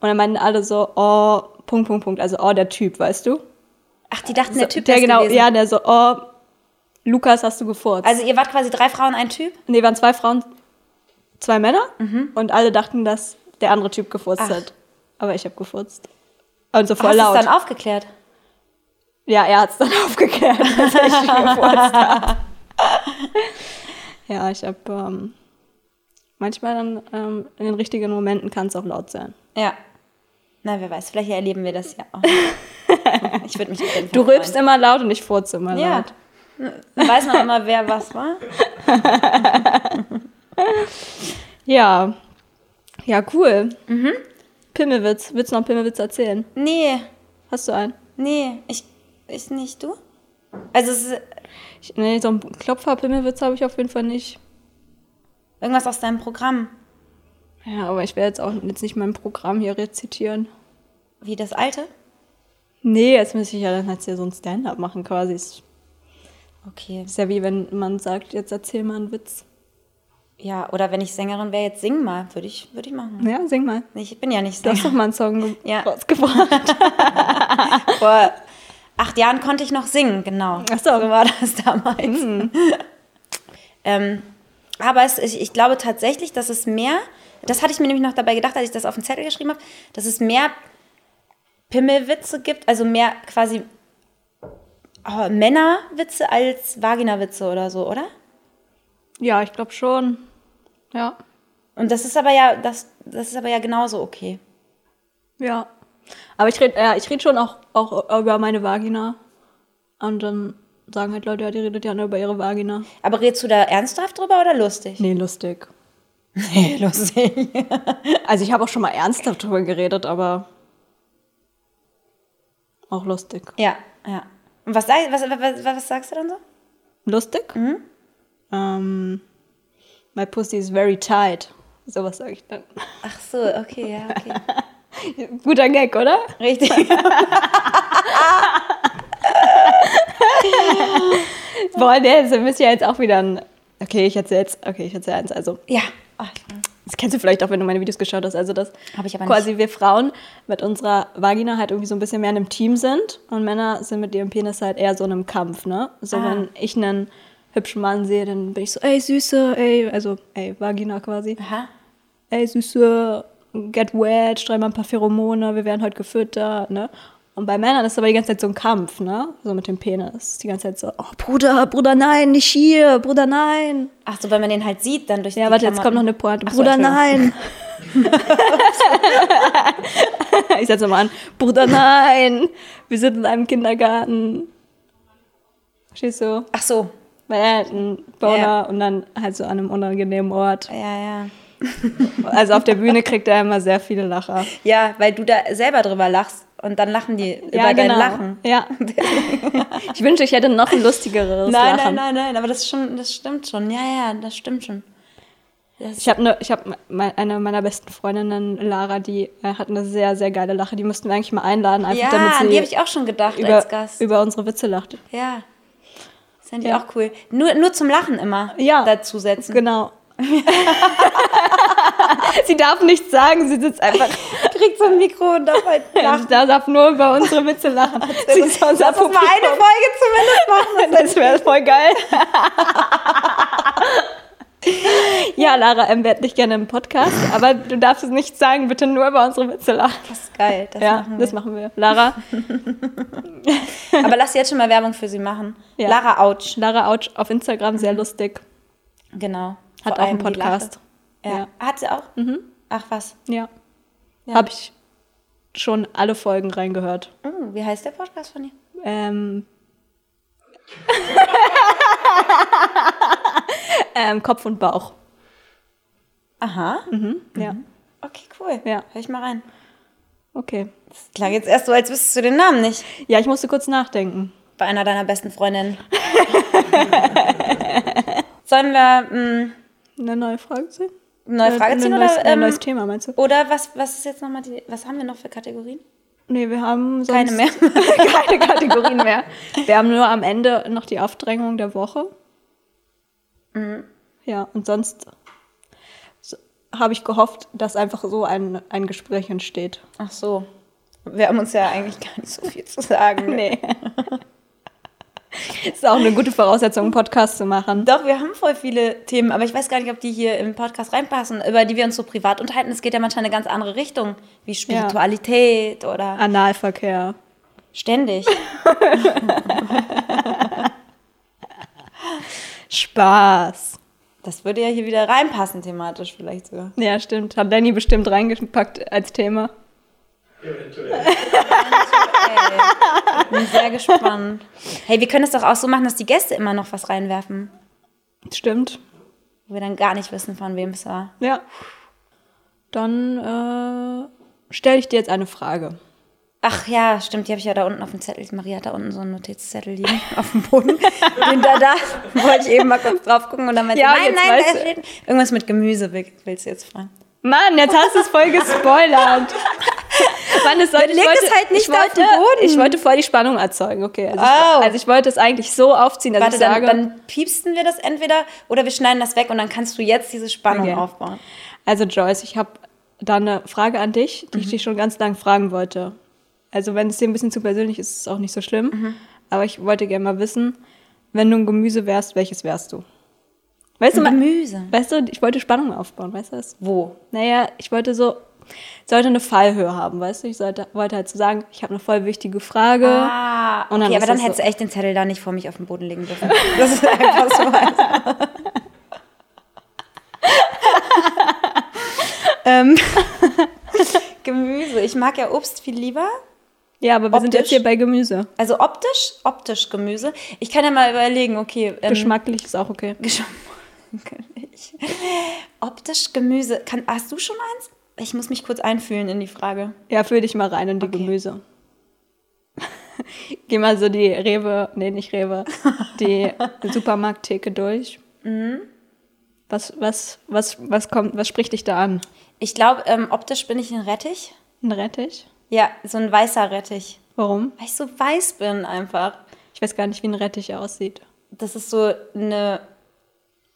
Und dann meinten alle so, oh, Punkt, Punkt, Punkt. Also, oh, der Typ, weißt du? Ach, die dachten, der Typ der genau, gewesen. ja, der so, oh, Lukas, hast du gefurzt. Also ihr wart quasi drei Frauen, ein Typ? Nee, waren zwei Frauen, zwei Männer und alle dachten, dass der andere Typ gefurzt Mhm. Ach. hat. Aber ich habe gefurzt. Und so voll Hast du laut. es dann aufgeklärt? Ja, er hat es dann aufgeklärt, dass ich gefurzt habe. ja, ich habe ähm, manchmal dann ähm, in den richtigen Momenten kann es auch laut sein. Ja. Na, wer weiß, vielleicht erleben wir das ja auch. Ich würde mich auf jeden Fall Du rülpst freuen. immer laut und ich furze immer Ja. laut. Weiß man immer, wer was war. Ja. Ja, cool. Mhm. Pimmelwitz. Willst du noch einen Pimmelwitz erzählen? Nee, Hast du einen? nee, ich, ich nicht, du? Also es ist Ich, nee, so einen Klopfer-Pimmelwitz habe ich auf jeden Fall nicht. irgendwas aus deinem Programm. Ja, aber ich werde jetzt auch jetzt nicht mein Programm hier rezitieren. Wie das alte? Nee, jetzt müsste ich ja dann jetzt hier so ein Stand-up machen quasi. Okay. ist ja wie wenn man sagt, jetzt erzähl mal einen Witz. Ja, oder wenn ich Sängerin wäre, jetzt sing mal. Würde ich, würde ich machen. Ja, sing mal. Ich bin ja nicht Du hast doch Sängerin. mal einen Song Ja. rausgebracht. Vor acht Jahren konnte ich noch singen, genau. Ach so. so war das damals. ähm, aber es, ich, ich glaube tatsächlich, dass es mehr, das hatte ich mir nämlich noch dabei gedacht, als ich das auf den Zettel geschrieben habe, dass es mehr Pimmelwitze gibt, also mehr quasi oh, Männerwitze als Vaginawitze oder so, oder? ja, ich glaube schon. Ja. Und das ist aber ja, das, das ist aber ja genauso okay. Ja. Aber ich rede ja, ich red schon auch, auch über meine Vagina. Und dann sagen halt Leute, ja, die redet ja nur über ihre Vagina. Aber redest du da ernsthaft drüber oder lustig? Nee, lustig. Nee, lustig. Also ich habe auch schon mal ernsthaft drüber geredet, aber auch lustig. Ja, ja. Und was, was, was, was sagst du dann so? Lustig? Mhm. Ähm, my pussy is very tight. Sowas sage ich dann. Ach so, okay, ja, okay. Guter Gag, oder? Richtig. Boah, der ist, müsst ja jetzt auch wieder ein. Okay, ich erzähle jetzt. Okay, ich erzähle eins. Also, ja. Das kennst du vielleicht auch, wenn du meine Videos geschaut hast. Also, dass quasi wir Frauen mit unserer Vagina halt irgendwie so ein bisschen mehr in einem Team sind und Männer sind mit ihrem Penis halt eher so in einem Kampf, ne? So, Ah. wenn ich einen hübschen Mann sehe, dann bin ich so, ey, Süße, ey, also, ey, Vagina quasi. Aha. Ey, Süße, get wet, streue mal ein paar Pheromone, wir werden heute gefüttert, ne? Und bei Männern ist aber die ganze Zeit so ein Kampf, ne? So mit dem Penis. Die ganze Zeit so, oh, Bruder, Bruder, nein, nicht hier, Bruder, nein. Ach so, wenn man den halt sieht, dann durch Ja, die warte, jetzt Klamotten. kommt noch eine Pointe. So, Bruder, nein. ich setze mal an. Bruder, nein. Wir sind in einem Kindergarten. Verstehst du? Ach so, Weil er hat einen Boner Ja. und dann halt so an einem unangenehmen Ort. ja, ja. Also auf der Bühne kriegt er immer sehr viele Lacher. Ja, weil du da selber drüber lachst und dann lachen die über dein Lachen. genau. Ja. Ich wünschte, ich hätte noch ein lustigeres Nein, Lachen. nein, nein, nein, aber das, schon, das stimmt schon. Ja, ja, das stimmt schon. Das Ich habe ne, ich hab eine meiner besten Freundinnen, Lara, die äh, hat eine sehr, sehr geile Lache. Die müssten wir eigentlich mal einladen, einfach ja, damit an die habe sie ich auch schon gedacht über, als Gast. über unsere Witze lacht. ja. Das ich Ja. auch cool. Nur, nur zum Lachen immer Ja. dazusetzen. Genau. sie darf nichts sagen, sie sitzt einfach. Kriegt so ein Mikro und darf halt Sie lachen. darf nur über unsere Witze lachen. Sie ist unser Lass uns mal eine Publikum. Folge zumindest machen. Das wäre voll geil. ja, Lara, ähm, werd dich gerne im Podcast, aber du darfst es nicht sagen, bitte nur über unsere Witze lachen. Das ist geil. Das ja, machen wir. das machen wir. Lara, Aber lass jetzt schon mal Werbung für sie machen. Ja. Lara Autsch. Lara Autsch auf Instagram, sehr lustig. Genau. Hat Vor auch einen Podcast. Ja. Hat sie auch? Ach was. Ja. Ja. Habe ich schon alle Folgen reingehört. Oh, wie heißt der Podcast von ihr? Ähm, ähm, Kopf und Bauch. Aha. Ja. Okay, cool. Ja. Hör ich mal rein. Okay. Das klang jetzt erst so, als wüsstest du den Namen nicht. Ja, ich musste kurz nachdenken. Bei einer deiner besten Freundinnen. Sollen wir mh, Eine neue Frage ziehen? Neue Frage Ein ziehen? neues, Oder, ein ähm, neues Thema, meinst du? oder was, was ist jetzt nochmal die, was haben wir noch für Kategorien? Nee, wir haben sonst Keine mehr. keine Kategorien mehr. Wir haben nur am Ende noch die Aufdrängung der Woche. Mhm. Ja, und sonst so, habe ich gehofft, dass einfach so ein, ein Gespräch entsteht. Ach so. Wir haben uns ja eigentlich gar nicht so viel zu sagen. Nee. ist auch eine gute Voraussetzung, einen Podcast zu machen. Doch, wir haben voll viele Themen, aber ich weiß gar nicht, ob die hier im Podcast reinpassen, über die wir uns so privat unterhalten. Es geht ja manchmal in eine ganz andere Richtung, wie Spiritualität oder Analverkehr. ständig. Spaß. Das würde ja hier wieder reinpassen, thematisch vielleicht sogar. Ja, stimmt. Hat Danny bestimmt reingepackt als Thema. Eventuell. Ey, bin sehr gespannt. Hey, wir können es doch auch so machen, dass die Gäste immer noch was reinwerfen, Stimmt. wo wir dann gar nicht wissen, von wem es war. Ja. Dann äh, stelle ich dir jetzt eine Frage. Ach ja, stimmt, die habe ich ja da unten auf dem Zettel. Maria hat da unten so einen Notizzettel liegen auf dem Boden. Den da, da wollte ich eben mal kurz drauf gucken und dann meinte Ja, nein, nein, da steht irgendwas mit Gemüse, will- willst du jetzt fragen? Mann, jetzt hast du es voll gespoilert. Mann, es sollte, Dann leg es halt nicht ich auf wollte, den Boden. Ich wollte voll die Spannung erzeugen, okay. Also, Oh. ich, also ich wollte es eigentlich so aufziehen, dass Warte, ich dann, sage... dann piepsten wir das entweder oder wir schneiden das weg und dann kannst du jetzt diese Spannung Okay. aufbauen. Also Joyce, ich habe da eine Frage an dich, Mhm. die ich dich schon ganz lang fragen wollte. Also wenn es dir ein bisschen zu persönlich ist, ist es auch nicht so schlimm. Mhm. Aber ich wollte gerne mal wissen, wenn du ein Gemüse wärst, welches wärst du? Weißt du, Ein mal, Gemüse. weißt du, ich wollte Spannung aufbauen, weißt du das? Wo? Naja, ich wollte so, sollte eine Fallhöhe haben, weißt du? Ich sollte, wollte halt so sagen, ich habe eine voll wichtige Frage. Ah, Und dann okay, aber dann hättest so- du echt den Zettel da nicht vor mich auf den Boden legen dürfen. Das ist einfach so. ähm, Gemüse. Ich mag ja Obst viel lieber. Ja, aber wir sind Optisch? jetzt hier bei Gemüse. Also optisch, optisch Gemüse. Ich kann ja mal überlegen, okay. Ähm, Geschmacklich ist auch okay. Geschmacklich. Optisch Gemüse. Kann, hast du schon eins? Ich muss mich kurz einfühlen in die Frage. Ja, fühl dich mal rein in die Okay. Gemüse. Geh mal so die Rewe, nee, nicht Rewe, die Supermarkttheke durch. Mhm. Was, was, was, was kommt, was spricht dich da an? Ich glaube, ähm, optisch bin ich ein Rettich. Ein Rettich? Ja, so ein weißer Rettich. Warum? Weil ich so weiß bin einfach. Ich weiß gar nicht, wie ein Rettich aussieht. Das ist so eine,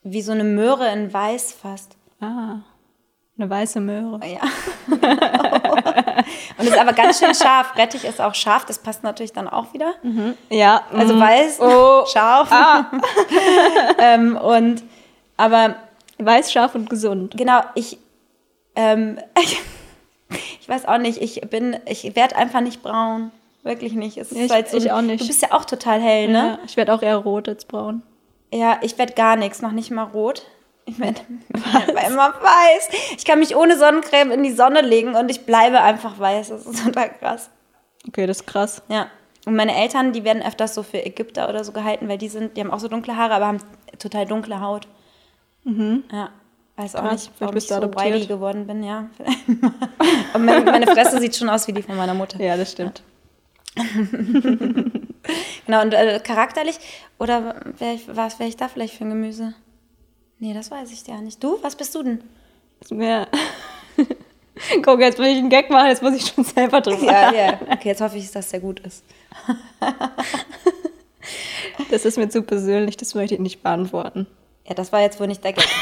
wie so eine Möhre in weiß fast. Ah. Eine weiße Möhre. Ja. Und ist aber ganz schön scharf. Rettich ist auch scharf, das passt natürlich dann auch wieder. Ja. Also mm. weiß, Oh. scharf. Ah. ähm, und aber Weiß, scharf und gesund. genau, ich, ähm, ich weiß auch nicht, ich bin, ich werde einfach nicht braun. Wirklich nicht. Es ist Ich- halt so, ich auch nicht. Du bist ja auch total hell, ne? Ja, ich werde auch eher rot als braun. Ja, ich werde gar nichts, noch nicht mal rot. Ich werde werd immer weiß. Ich kann mich ohne Sonnencreme in die Sonne legen und ich bleibe einfach weiß. Das ist total krass. Okay, das ist krass. Ja. Und meine Eltern, die werden öfters so für Ägypter oder so gehalten, weil die sind, die haben auch so dunkle Haare, aber haben total dunkle Haut. Ja. Weiß auch Krass, nicht, warum bist ich so whitey geworden bin, ja. Aber meine, meine Fresse sieht schon aus wie die von meiner Mutter. Ja, das stimmt. Genau, und äh, charakterlich, oder wär ich, was wäre ich da vielleicht für ein Gemüse? Nee, das weiß ich ja nicht. Du, was bist du denn? Ist mir. Guck, jetzt will ich einen Gag machen, jetzt muss ich schon selber drüber. Ja, ja. Okay, jetzt hoffe ich, dass der gut ist. Das ist mir zu persönlich, das möchte ich nicht beantworten. Ja, das war jetzt wohl nicht der Gag.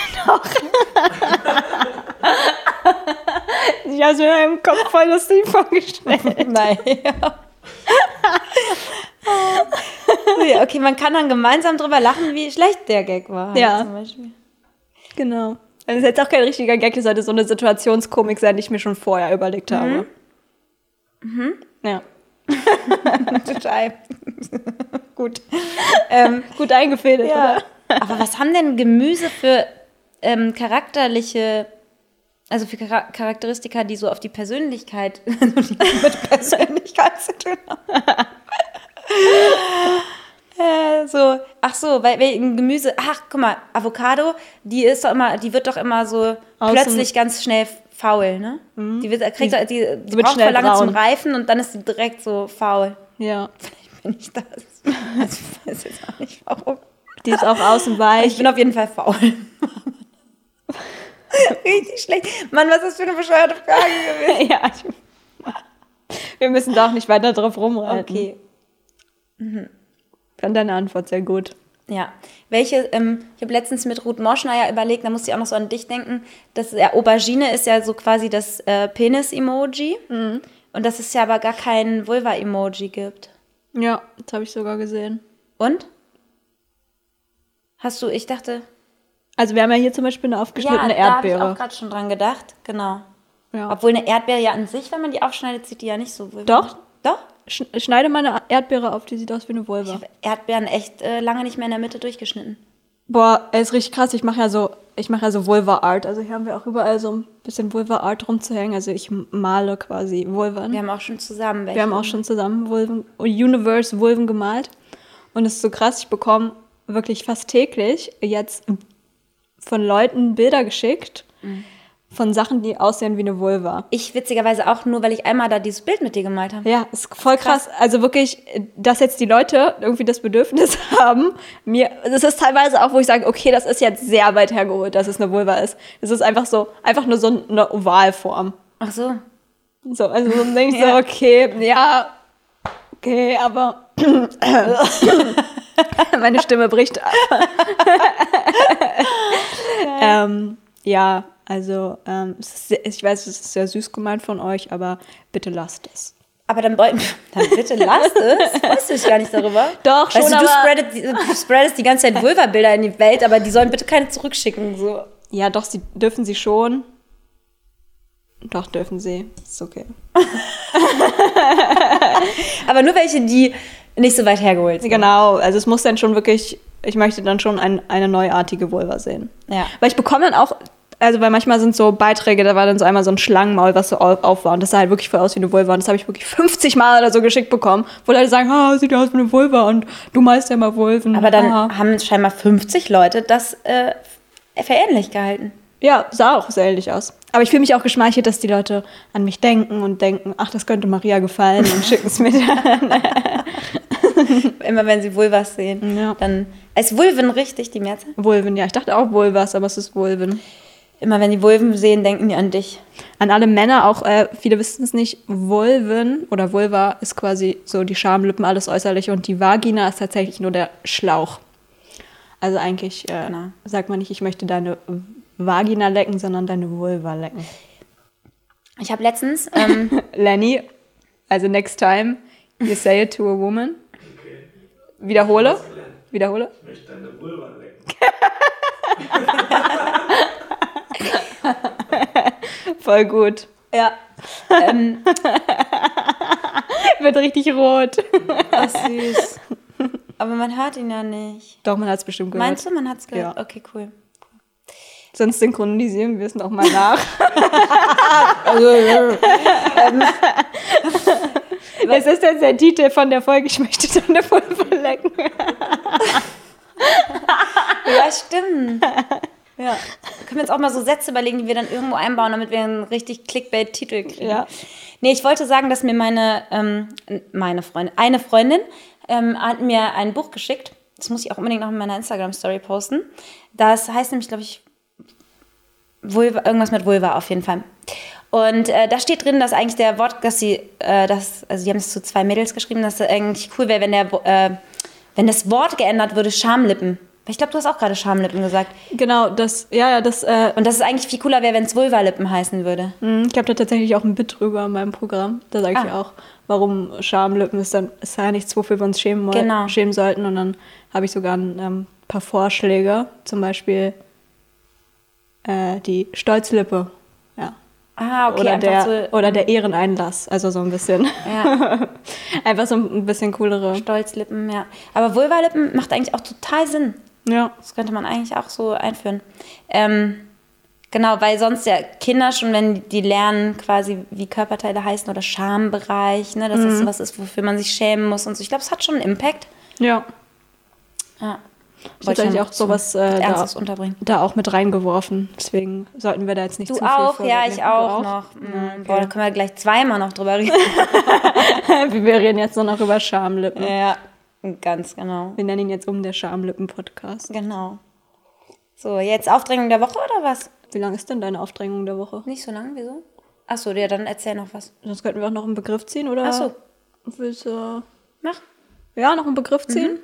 Ich habe es mir im Kopf voll lustig vorgestellt. Nein. ja, okay, man kann dann gemeinsam drüber lachen, wie schlecht der Gag war. Ja. Zum Beispiel. Genau. Das ist jetzt auch kein richtiger Gag, das sollte so eine Situationskomik sein, die ich mir schon vorher überlegt habe. Mhm. Ja. Total. Gut. Ähm, Gut eingefädelt, ja. oder? Aber was haben denn Gemüse für ähm, charakterliche, also für Chara Charakteristika, die so auf die Persönlichkeit, also mit Persönlichkeit zu tun haben? Äh, so, ach so, weil, ein Gemüse, ach guck mal, Avocado, die ist doch immer, die wird doch immer so Außen- plötzlich ganz schnell faul, ne? Die wird, kriegt, die, die, wird braucht voll lange zum. Reifen und dann ist sie direkt so faul. Ja. Bin ich das? Also, ich weiß jetzt auch nicht warum. Die ist auch außen weich. Ich bin auf jeden Fall faul. Richtig schlecht. Mann, was ist das für eine bescheuerte Frage gewesen? ja. ich- Wir müssen da auch nicht weiter drauf rumreiten. Okay. Ich fand deine Antwort sehr gut. Ja. Welche, ähm, ich habe letztens mit Ruth Moschner überlegt, da musste ich auch noch so an dich denken, dass ja, Aubergine ist ja so quasi das äh, Penis-Emoji. Und dass es ja aber gar kein Vulva-Emoji gibt. Ja, das habe ich sogar gesehen. Und? Hast du, ich dachte, Also wir haben ja hier zum Beispiel eine aufgeschnittene ja, da habe ich auch Erdbeere. gerade schon dran gedacht. Genau. Ja. Obwohl eine Erdbeere ja an sich, wenn man die aufschneidet, sieht die ja nicht so vulva. Doch. Doch? Sch- Schneide mal eine Erdbeere auf, die sieht aus wie eine Vulva. Erdbeeren echt äh, lange nicht mehr in der Mitte durchgeschnitten. Boah, ey, ist richtig krass. Ich mache ja so, ich mache ja so Vulva-Art. Also hier haben wir auch überall so ein bisschen Vulva-Art rumzuhängen. Also ich male quasi Vulvan. Wir haben auch schon zusammen welche. Wir haben auch schon zusammen Vulven, Universe Vulven gemalt. Und es ist so krass, ich bekomme wirklich fast täglich jetzt von Leuten Bilder geschickt von Sachen, die aussehen wie eine Vulva. Ich witzigerweise auch nur, weil ich einmal da dieses Bild mit dir gemalt habe. Ja, ist voll krass. Also wirklich, dass jetzt die Leute irgendwie das Bedürfnis haben, mir, das ist teilweise auch, wo ich sage, okay, das ist jetzt sehr weit hergeholt, dass es eine Vulva ist. Es ist einfach so, einfach nur so eine Ovalform. Ach so. So, also dann denke ich Ja. so, okay, ja, okay, aber meine Stimme bricht ab. ähm, ja, also ähm, sehr, ich weiß, es ist sehr süß gemeint von euch, aber bitte lasst es. Aber dann, dann bitte lasst es. Weißt du ich gar nicht darüber? Doch, weißt schon, du, du spreadest, du spreadest die ganze Zeit Vulva-Bilder in die Welt, aber die sollen bitte keine zurückschicken. So. Ja, doch, sie dürfen sie schon. Doch, dürfen sie. Ist okay. Aber nur welche, die nicht so weit hergeholt sind. Genau, also es muss dann schon wirklich, ich möchte dann schon ein, eine neuartige Vulva sehen. Ja. Weil ich bekomme dann auch, also weil manchmal sind so Beiträge, da war dann so einmal so ein Schlangenmaul, was so auf, auf war und das sah halt wirklich voll aus wie eine Vulva und das habe ich wirklich 50 Mal oder so geschickt bekommen, wo Leute sagen, ah, sieht ja aus wie eine Vulva und du meinst ja mal Vulven. Aber dann Aha. haben scheinbar 50 Leute das äh, für ähnlich gehalten. Ja, sah auch sehr ähnlich aus. Aber ich fühle mich auch geschmeichelt, dass die Leute an mich denken und denken, ach, das könnte Maria gefallen und schicken es mir dann. Immer wenn sie Vulvas sehen. Ja. Dann ist Vulven richtig, die Mehrzahl? Vulven, ja, ich dachte auch Vulvas, aber es ist Vulven. Immer wenn die Vulven sehen, denken die an dich. An alle Männer, auch äh, viele wissen es nicht, Vulven oder Vulva ist quasi so die Schamlippen, alles äußerliche und die Vagina ist tatsächlich nur der Schlauch. Also eigentlich äh, Genau. sagt man nicht, ich möchte deine Vagina lecken, sondern deine Vulva lecken. Ich habe letztens, ähm, Lenny, also next time you say it to a woman. Wiederhole. Wiederhole. Ich möchte deine Vulva lecken. Voll gut. Ja. ähm, Wird richtig rot. ach, süß. Aber man hört ihn ja nicht. Doch, man hat es bestimmt gehört. Meinst du, man hat's gehört? Ja. Okay, cool. Sonst synchronisieren wir es nochmal nach. Das ist jetzt der Titel von der Folge. Ich möchte deine Vulva lecken. Ja, stimmt. Ja. Können wir uns auch mal so Sätze überlegen, die wir dann irgendwo einbauen, damit wir einen richtig Clickbait-Titel kriegen. Ja. Nee, ich wollte sagen, dass mir meine, ähm, meine Freundin, eine Freundin, ähm, hat mir ein Buch geschickt. Das muss ich auch unbedingt noch in meiner Instagram-Story posten. Das heißt nämlich, glaube ich, Vulva, irgendwas mit Vulva auf jeden Fall. Und äh, da steht drin, dass eigentlich der Wort, dass sie, äh, das, also die haben es zu zwei Mädels geschrieben, dass es eigentlich cool wäre, wenn der, äh, wenn das Wort geändert würde, Schamlippen. Ich glaube, du hast auch gerade Schamlippen gesagt. Genau, das, ja, ja, das, äh, Und dass es eigentlich viel cooler wäre, wenn es Vulvalippen heißen würde. mh, ich habe da tatsächlich auch ein Bit drüber in meinem Programm. Da sage ich Ah. auch, warum Schamlippen ist dann, ist ja nichts, wofür wir uns schämen, Genau. schämen sollten. Und dann habe ich sogar ein ähm, paar Vorschläge, zum Beispiel äh, die Stolzlippe. Ja. Ah, okay. oder, der, so, oder der Ehreneinlass. Also so ein bisschen. ja, Einfach so ein bisschen coolere. Stolzlippen, ja. Aber Vulvalippen macht eigentlich auch total Sinn. Ja. Das könnte man eigentlich auch so einführen. Ähm, genau, weil sonst ja Kinder schon, wenn die lernen quasi, wie Körperteile heißen oder Schambereich, ne, dass Mhm. das was ist, wofür man sich schämen muss und so. Ich glaube, es hat schon einen Impact. Ja. Ja. Ich hätte eigentlich auch sowas äh, da, da auch mit reingeworfen. Deswegen sollten wir da jetzt nicht Du zu viel auch, ja, ich Du auch, noch. Mhm, Boah, da können wir gleich zweimal noch drüber reden. wir reden jetzt nur noch über Schamlippen. ja, ganz genau. Wir nennen ihn jetzt um der Schamlippen-Podcast. Genau. So, jetzt Aufdrängung der Woche oder was? Wie lang ist denn deine Aufdrängung der Woche? Nicht so lang, wieso? Achso, ja, dann erzähl noch was. Sonst könnten wir auch noch einen Begriff ziehen, oder? Ach so. Willst du... Mach, Ja, noch einen Begriff ziehen?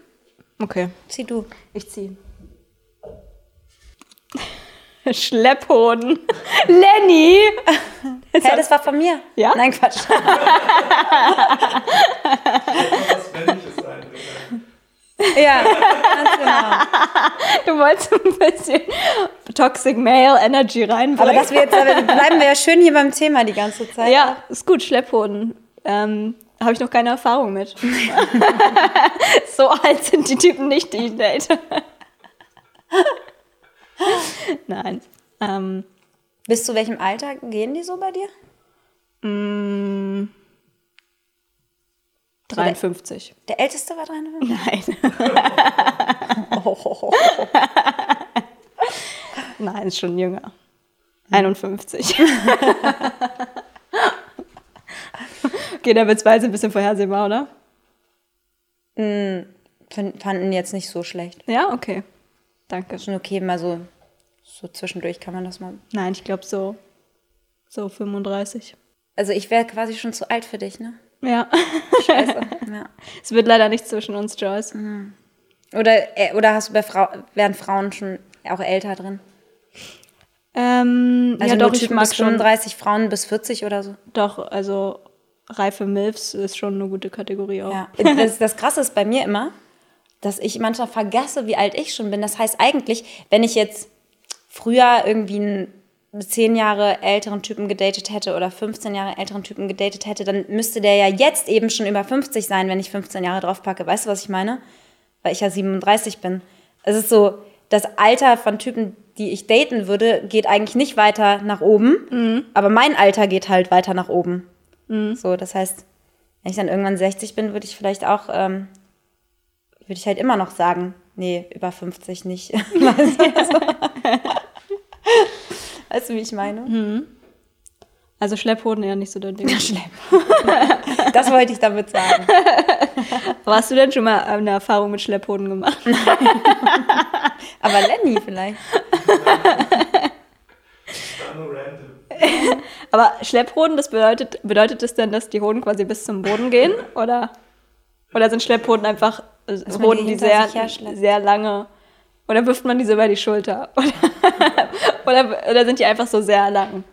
Okay. zieh du. Ich ziehe. Schlepphoden. Lenny! Hä, das war von mir. Ja? Nein, Quatsch. ja, ganz genau. Du wolltest ein bisschen Toxic Male Energy reinbringen. Aber dass wir jetzt, bleiben wir ja schön hier beim Thema die ganze Zeit. Ja, ist gut, Schlepphoden. Ähm, Habe ich noch keine Erfahrung mit. so alt sind die Typen nicht, die ich date. Nein. Ähm, Bis zu welchem Alter gehen die so bei dir? mh, 53. Der älteste war 53? Nein. Oh, Nein, ist schon jünger. 51. okay, der wird zwei ein bisschen vorhersehbar, oder? Fin- Fanden jetzt nicht so schlecht. Ja, okay. Danke. Schon okay, mal so, so zwischendurch kann man das mal. Nein, ich glaube so, so 35. Also ich wäre quasi schon zu alt für dich, ne? Ja. Scheiße. ja. Es wird leider nichts zwischen uns, Joyce. Oder, äh, oder hast du bei Frau, wären Frauen schon auch älter drin? Ähm, Also ja, doch, ich Typen mag bis schon. 35, Frauen bis 40 oder so. Doch, also reife Milfs ist schon eine gute Kategorie auch. Ja. Das, das Krasse ist bei mir immer, dass ich manchmal vergesse, wie alt ich schon bin. Das heißt eigentlich, wenn ich jetzt früher irgendwie einen zehn Jahre älteren Typen gedatet hätte oder 15 Jahre älteren Typen gedatet hätte, dann müsste der ja jetzt eben schon über 50 sein, wenn ich 15 Jahre draufpacke. Weißt du, was ich meine? Weil ich ja 37 bin. Es ist so, das Alter von Typen, die ich daten würde, geht eigentlich nicht weiter nach oben, aber mein Alter geht halt weiter nach oben. So, das heißt, wenn ich dann irgendwann 60 bin, würde ich vielleicht auch, ähm, würde ich halt immer noch sagen, nee, über 50 nicht. weißt, du, also, weißt du, wie ich meine? Also Schlepphoden eher nicht so dein Ding. Das wollte ich damit sagen. Hast du denn schon mal eine Erfahrung mit Schlepphoden gemacht? Aber Lenny vielleicht. Aber Schlepphoden, das bedeutet, bedeutet das denn, dass die Hoden quasi bis zum Boden gehen? Oder, oder sind Schlepphoden einfach man Hoden, die die sehr, sehr lange. Oder wirft man diese über die Schulter? Oder, oder, oder sind die einfach so sehr lang?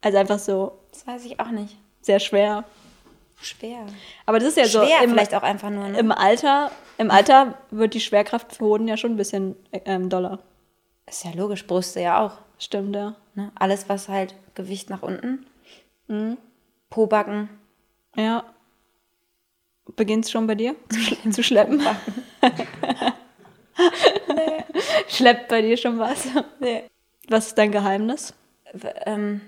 Also einfach so Das weiß ich auch nicht. sehr schwer. Schwer. Aber das ist ja so Schwer im, vielleicht auch einfach nur. Ne? im Alter. Im Alter wird die Schwerkraft für Hoden ja schon ein bisschen ähm, doller. Ist ja logisch, Brüste ja auch. Stimmt, ja. Ne? Alles, was halt Gewicht nach unten. Mhm. Pobacken. Ja. Beginnt's schon bei dir zu, zu schleppen? Schleppt bei dir schon was? Nee. Was ist dein Geheimnis? Ähm,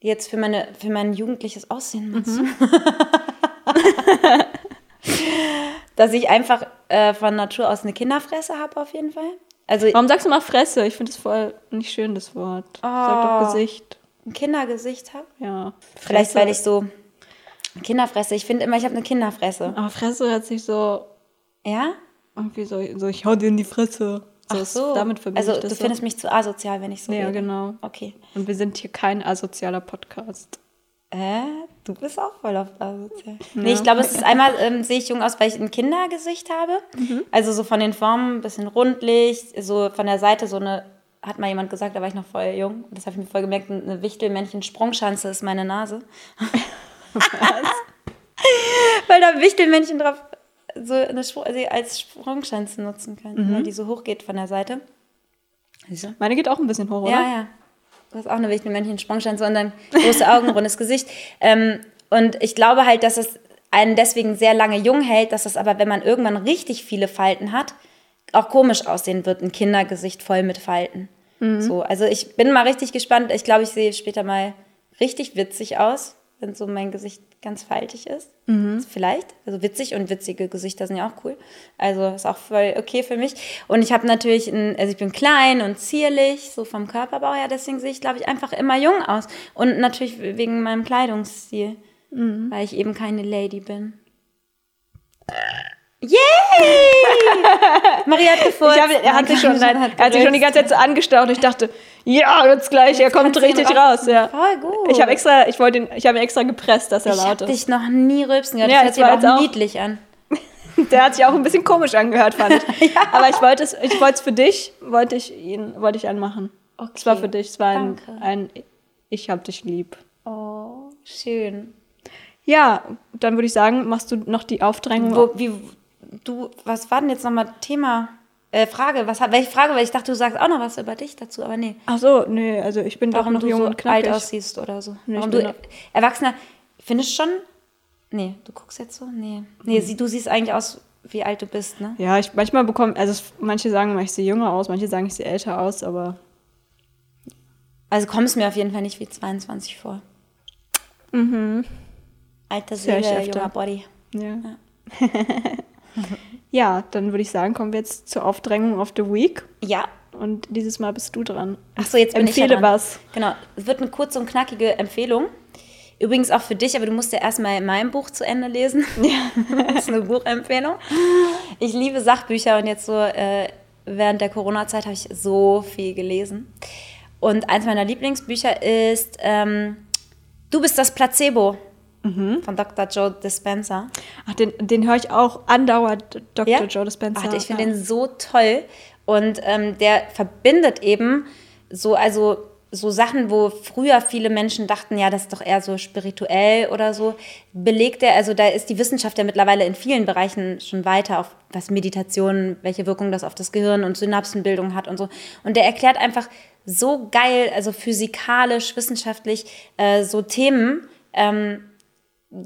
jetzt für, meine, für mein jugendliches Aussehen meinst Mhm. Dass ich einfach äh, von Natur aus eine Kinderfresse habe, auf jeden Fall. Also Warum sagst du mal Fresse? Ich finde es voll nicht schön, das Wort. Sag doch Oh. Gesicht. ein Kindergesicht habe. Ja. Vielleicht, Fresse. weil ich so Kinderfresse. Ich finde immer, ich habe eine Kinderfresse. Aber Fresse hört sich so Ja? Irgendwie so, so ich hau dir in die Fresse. So, Ach so. Damit verbinde also ich das du so. findest mich zu asozial, wenn ich so Ja, rede. genau. Okay. Und wir sind hier kein asozialer Podcast. Äh, du bist auch voll auf asozial. Nee, ich glaube, es ist einmal, ähm, sehe ich jung aus, weil ich ein Kindergesicht habe. Mhm. Also so von den Formen ein bisschen rundlich, so von der Seite so eine, hat mal jemand gesagt, da war ich noch voll jung. Das habe ich mir voll gemerkt, eine Wichtelmännchen-Sprungschanze ist meine Nase. weil da Wichtelmännchen drauf so eine Spr- also als Sprungschanze nutzen können, Mhm. weil die so hoch geht von der Seite. Siehst du? Meine geht auch ein bisschen hoch, oder? Ja, ja. Du hast auch eine Wichtelmännchen Sprungschanze und dann große Augen, rundes Gesicht. Ähm, und ich glaube halt, dass es einen deswegen sehr lange jung hält, dass es aber, wenn man irgendwann richtig viele Falten hat, auch komisch aussehen wird, ein Kindergesicht voll mit Falten. So, also ich bin mal richtig gespannt. Ich glaube, ich sehe später mal richtig witzig aus, wenn so mein Gesicht ganz faltig ist. Vielleicht. Also witzig und witzige Gesichter sind ja auch cool. Also ist auch voll okay für mich. Und ich habe natürlich, ein, also ich bin klein und zierlich, so vom Körperbau her, deswegen sehe ich, glaube ich, einfach immer jung aus. Und natürlich wegen meinem Kleidungsstil, weil ich eben keine Lady bin. Yay! Maria hat gefurzt. Ich hab, er hat sich schon, hat sich schon die ganze Zeit so angestaucht. Ich dachte, ja, jetzt gleich, er kommt richtig raus-. Ja. Voll gut. Ich habe extra, ich wollte ihn, ich habe ihn extra gepresst, dass er Ich laut habe ist. dich noch nie rülpsen gehört. Ja, das hört sich jetzt auch niedlich an. Der hat sich auch ein bisschen komisch angehört, fand ich. Aber ich wollte es, ich wollte es für dich, wollte ich ihn, wollte ich anmachen. Es war für dich, es war ein, ein ich hab dich lieb. Oh, schön. Ja, dann würde ich sagen, machst du noch die Aufdrängung. Wo, wie, du, was war denn jetzt nochmal Thema? Äh, Frage, was, welche Frage? Weil ich dachte, du sagst auch noch was über dich dazu, aber nee. Ach so, nee, also ich bin doch Warum noch du jung so und knackig. alt aussiehst oder so. Nee, Warum du noch- Erwachsener, findest schon. Nee, du guckst jetzt so? Nee. Nee, Hm. sie, du siehst eigentlich aus, wie alt du bist, ne? Ja, ich manchmal bekomme, also manche sagen, ich sehe jünger aus, manche sagen, ich sehe älter aus, aber Also kommst mir auf jeden Fall nicht wie 22 vor. Mhm. Alter Seele, junger Body. ja. Ja, dann würde ich sagen, kommen wir jetzt zur Aufdrängung of the Week. Ja. Und dieses Mal bist du dran. Ach so, jetzt bin ich ja Empfehle dran. was. Genau, es wird eine kurze und knackige Empfehlung. Übrigens auch für dich, aber du musst ja erstmal mein Buch zu Ende lesen. Ja. das ist eine Buchempfehlung. Ich liebe Sachbücher und jetzt so äh, während der Corona-Zeit habe ich so viel gelesen. Und eins meiner Lieblingsbücher ist ähm, Du bist das Placebo von Dr. Joe Dispenza. Ach, den, den höre ich auch andauernd, Dr. Ja? Joe Dispenza. Ach, ich finde ja. den so toll. Und ähm, der verbindet eben so, also so Sachen, wo früher viele Menschen dachten, ja, das ist doch eher so spirituell oder so, belegt er, also da ist die Wissenschaft ja mittlerweile in vielen Bereichen schon weiter, auf was Meditation, welche Wirkung das auf das Gehirn und Synapsenbildung hat und so. Und der erklärt einfach so geil, also physikalisch, wissenschaftlich, äh, so Themen, ähm,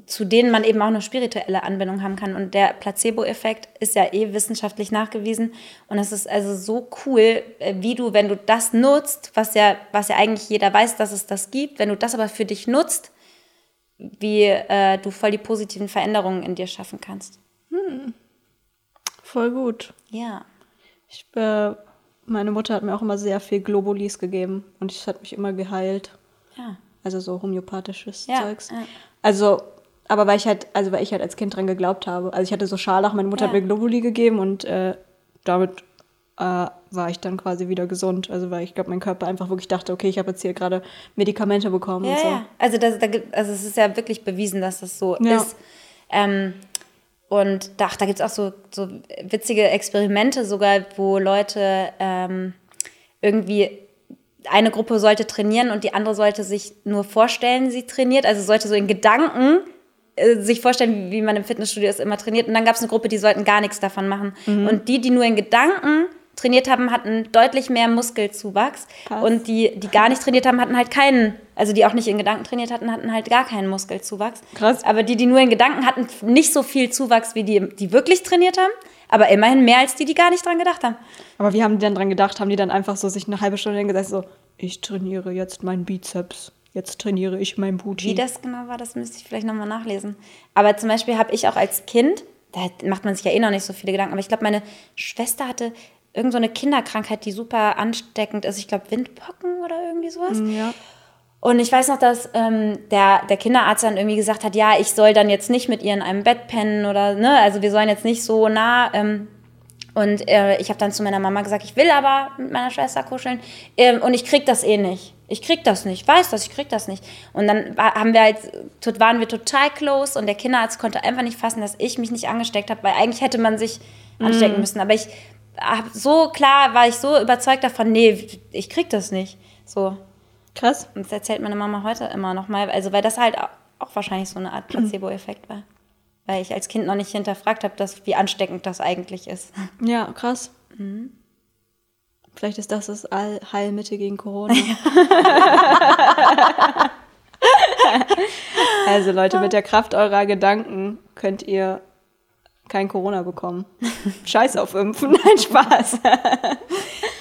zu denen man eben auch eine spirituelle Anwendung haben kann. Und der Placebo-Effekt ist ja eh wissenschaftlich nachgewiesen. Und es ist also so cool, äh, wie du, wenn du das nutzt, was ja, was ja eigentlich jeder weiß, dass es das gibt, wenn du das aber für dich nutzt, wie äh, du voll die positiven Veränderungen in dir schaffen kannst. Voll gut. Ja. Ich, äh, meine Mutter hat mir auch immer sehr viel Globulis gegeben und es hat mich immer geheilt. Ja. Also so homöopathisches Ja, Zeugs. ja. Also, aber weil ich halt, also weil ich halt als Kind dran geglaubt habe. Also ich hatte so Scharlach, meine Mutter Ja. hat mir Globuli gegeben und äh, damit äh, war ich dann quasi wieder gesund. Also weil ich glaube, mein Körper einfach wirklich dachte, okay, ich habe jetzt hier gerade Medikamente bekommen Ja, und so. ja. Also, das, da gibt, also es ist ja wirklich bewiesen, dass das so Ja. ist. Ähm, und da, ach, da gibt es auch so, so witzige Experimente sogar, wo Leute ähm, irgendwie eine Gruppe sollte trainieren und die andere sollte sich nur vorstellen, sie trainiert. Also sollte so in Gedanken sich vorstellen, wie man im Fitnessstudio ist, immer trainiert. Und dann gab es eine Gruppe, die sollten gar nichts davon machen. Und die, die nur in Gedanken trainiert haben, hatten deutlich mehr Muskelzuwachs. Krass. Und die, die gar nicht trainiert haben, hatten halt keinen, also die auch nicht in Gedanken trainiert hatten, hatten halt gar keinen Muskelzuwachs. Krass. Aber die, die nur in Gedanken hatten, nicht so viel Zuwachs wie die, die wirklich trainiert haben. Aber immerhin mehr als die, die gar nicht dran gedacht haben. Aber wie haben die denn dran gedacht? Haben die dann einfach so sich eine halbe Stunde hingesetzt, so, ich trainiere jetzt meinen Bizeps, jetzt trainiere ich mein Booty. Wie das genau war, das müsste ich vielleicht nochmal nachlesen. Aber zum Beispiel habe ich auch als Kind, da macht man sich ja eh noch nicht so viele Gedanken, aber ich glaube, meine Schwester hatte irgend so eine Kinderkrankheit, die super ansteckend ist. Ich glaube, Windpocken oder irgendwie sowas. Ja. Und ich weiß noch, dass ähm, der, der Kinderarzt dann irgendwie gesagt hat, ja, ich soll dann jetzt nicht mit ihr in einem Bett pennen oder, ne, also wir sollen jetzt nicht so nah. Ähm, und äh, ich habe dann zu meiner Mama gesagt, ich will aber mit meiner Schwester kuscheln ähm, und ich krieg das eh nicht. Ich krieg das nicht, ich weiß das, ich krieg das nicht. Und dann haben wir halt, waren wir total close und der Kinderarzt konnte einfach nicht fassen, dass ich mich nicht angesteckt habe, weil eigentlich hätte man sich anstecken müssen. Aber ich hab so klar, war ich so überzeugt davon, nee, ich krieg das nicht. So. Krass. Und das erzählt meine Mama heute immer noch mal, also weil das halt auch wahrscheinlich so eine Art Placebo-Effekt war. Weil ich als Kind noch nicht hinterfragt habe, dass, wie ansteckend das eigentlich ist. Ja, krass. Mhm. Vielleicht ist das das All Heilmittel gegen Corona. also Leute, mit der Kraft eurer Gedanken könnt ihr kein Corona bekommen. Scheiß auf Impfen, nein, Spaß.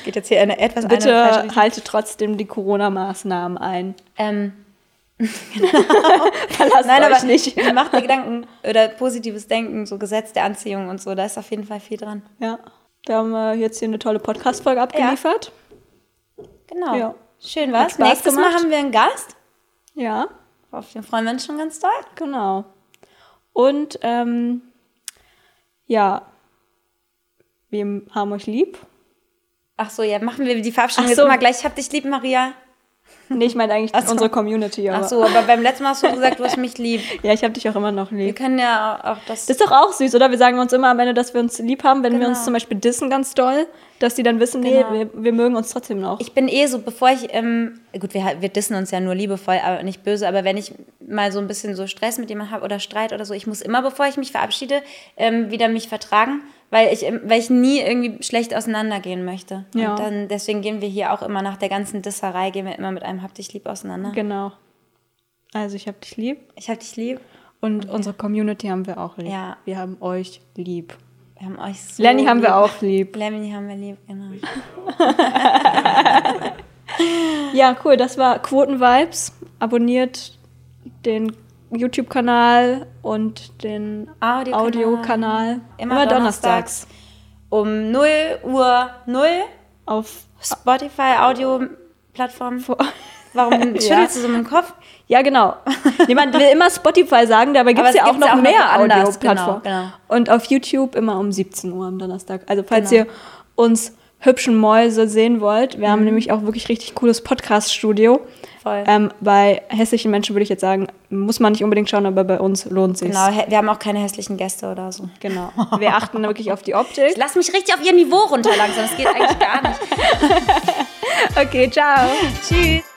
Geht jetzt hier eine etwas Bitte haltet trotzdem die Corona-Maßnahmen ein. Ähm, Verlasst nein, euch aber nicht. macht dir Gedanken oder positives Denken, so Gesetz der Anziehung und so, da ist auf jeden Fall viel dran. Ja, wir haben äh, jetzt hier eine tolle Podcast-Folge abgeliefert. Genau. Ja. Schön. Spaß Nächstes Mal gemacht. haben wir einen Gast. Ja, Auf den freuen wir uns schon ganz doll. genau. Und ähm, ja, wir haben euch lieb. Ach so, ja, machen wir die Verabschiedung jetzt so. immer gleich. Ich hab dich lieb, Maria. Nee, ich meine eigentlich so. unsere Community. Aber Ach so, aber beim letzten Mal hast du gesagt, du hast mich lieb. Ja, ich habe dich auch immer noch Wir lieb. können ja auch das. Das ist doch auch süß, oder? Wir sagen uns immer am Ende, dass wir uns lieb haben, wenn wir Genau. uns zum Beispiel dissen ganz doll, dass die dann wissen, Genau. nee, wir, wir mögen uns trotzdem noch. ich bin eh so, bevor ich, ähm, gut, wir, wir dissen uns ja nur liebevoll, aber nicht böse, aber wenn ich mal so ein bisschen so Stress mit jemandem habe oder Streit oder so, ich muss immer, bevor ich mich verabschiede, ähm, wieder mich vertragen, weil ich, ähm, weil ich nie irgendwie schlecht auseinandergehen möchte. Ja. Und dann, deswegen gehen wir hier auch immer nach der ganzen Disserei, gehen wir immer mit einem Hab dich lieb auseinander. genau. Also ich habe dich lieb Ich hab dich lieb. und unsere Community haben wir auch lieb. Ja. Wir haben euch lieb. Wir haben euch so Lenny haben lieb. wir auch lieb. Lemmy haben wir lieb, genau. Ja, cool, das war Quoten-Vibes. Abonniert den YouTube-Kanal und den Audiokanal. Audiokanal. Immer, donnerstags. Um 0 Uhr 0 Auf Spotify Audio-Plattform. Warum schüttelst du so mit dem Kopf? Ja, genau. Jemand will immer Spotify sagen, dabei gibt es ja auch noch ja auch mehr Audio-Plattformen. genau, genau. Und auf YouTube immer um 17 Uhr am Donnerstag. Also falls Genau. ihr uns hübschen Mäuse sehen wollt, wir haben nämlich auch wirklich richtig cooles Podcast-Studio. Mhm. Voll. Ähm, bei hässlichen Menschen würde ich jetzt sagen, muss man nicht unbedingt schauen, aber bei uns lohnt sich. Genau, wir haben auch keine hässlichen Gäste oder so. genau. Wir achten wirklich auf die Optik. Ich lass mich richtig auf ihr Niveau runter langsam. Das geht eigentlich gar nicht. Okay, ciao. Tschüss.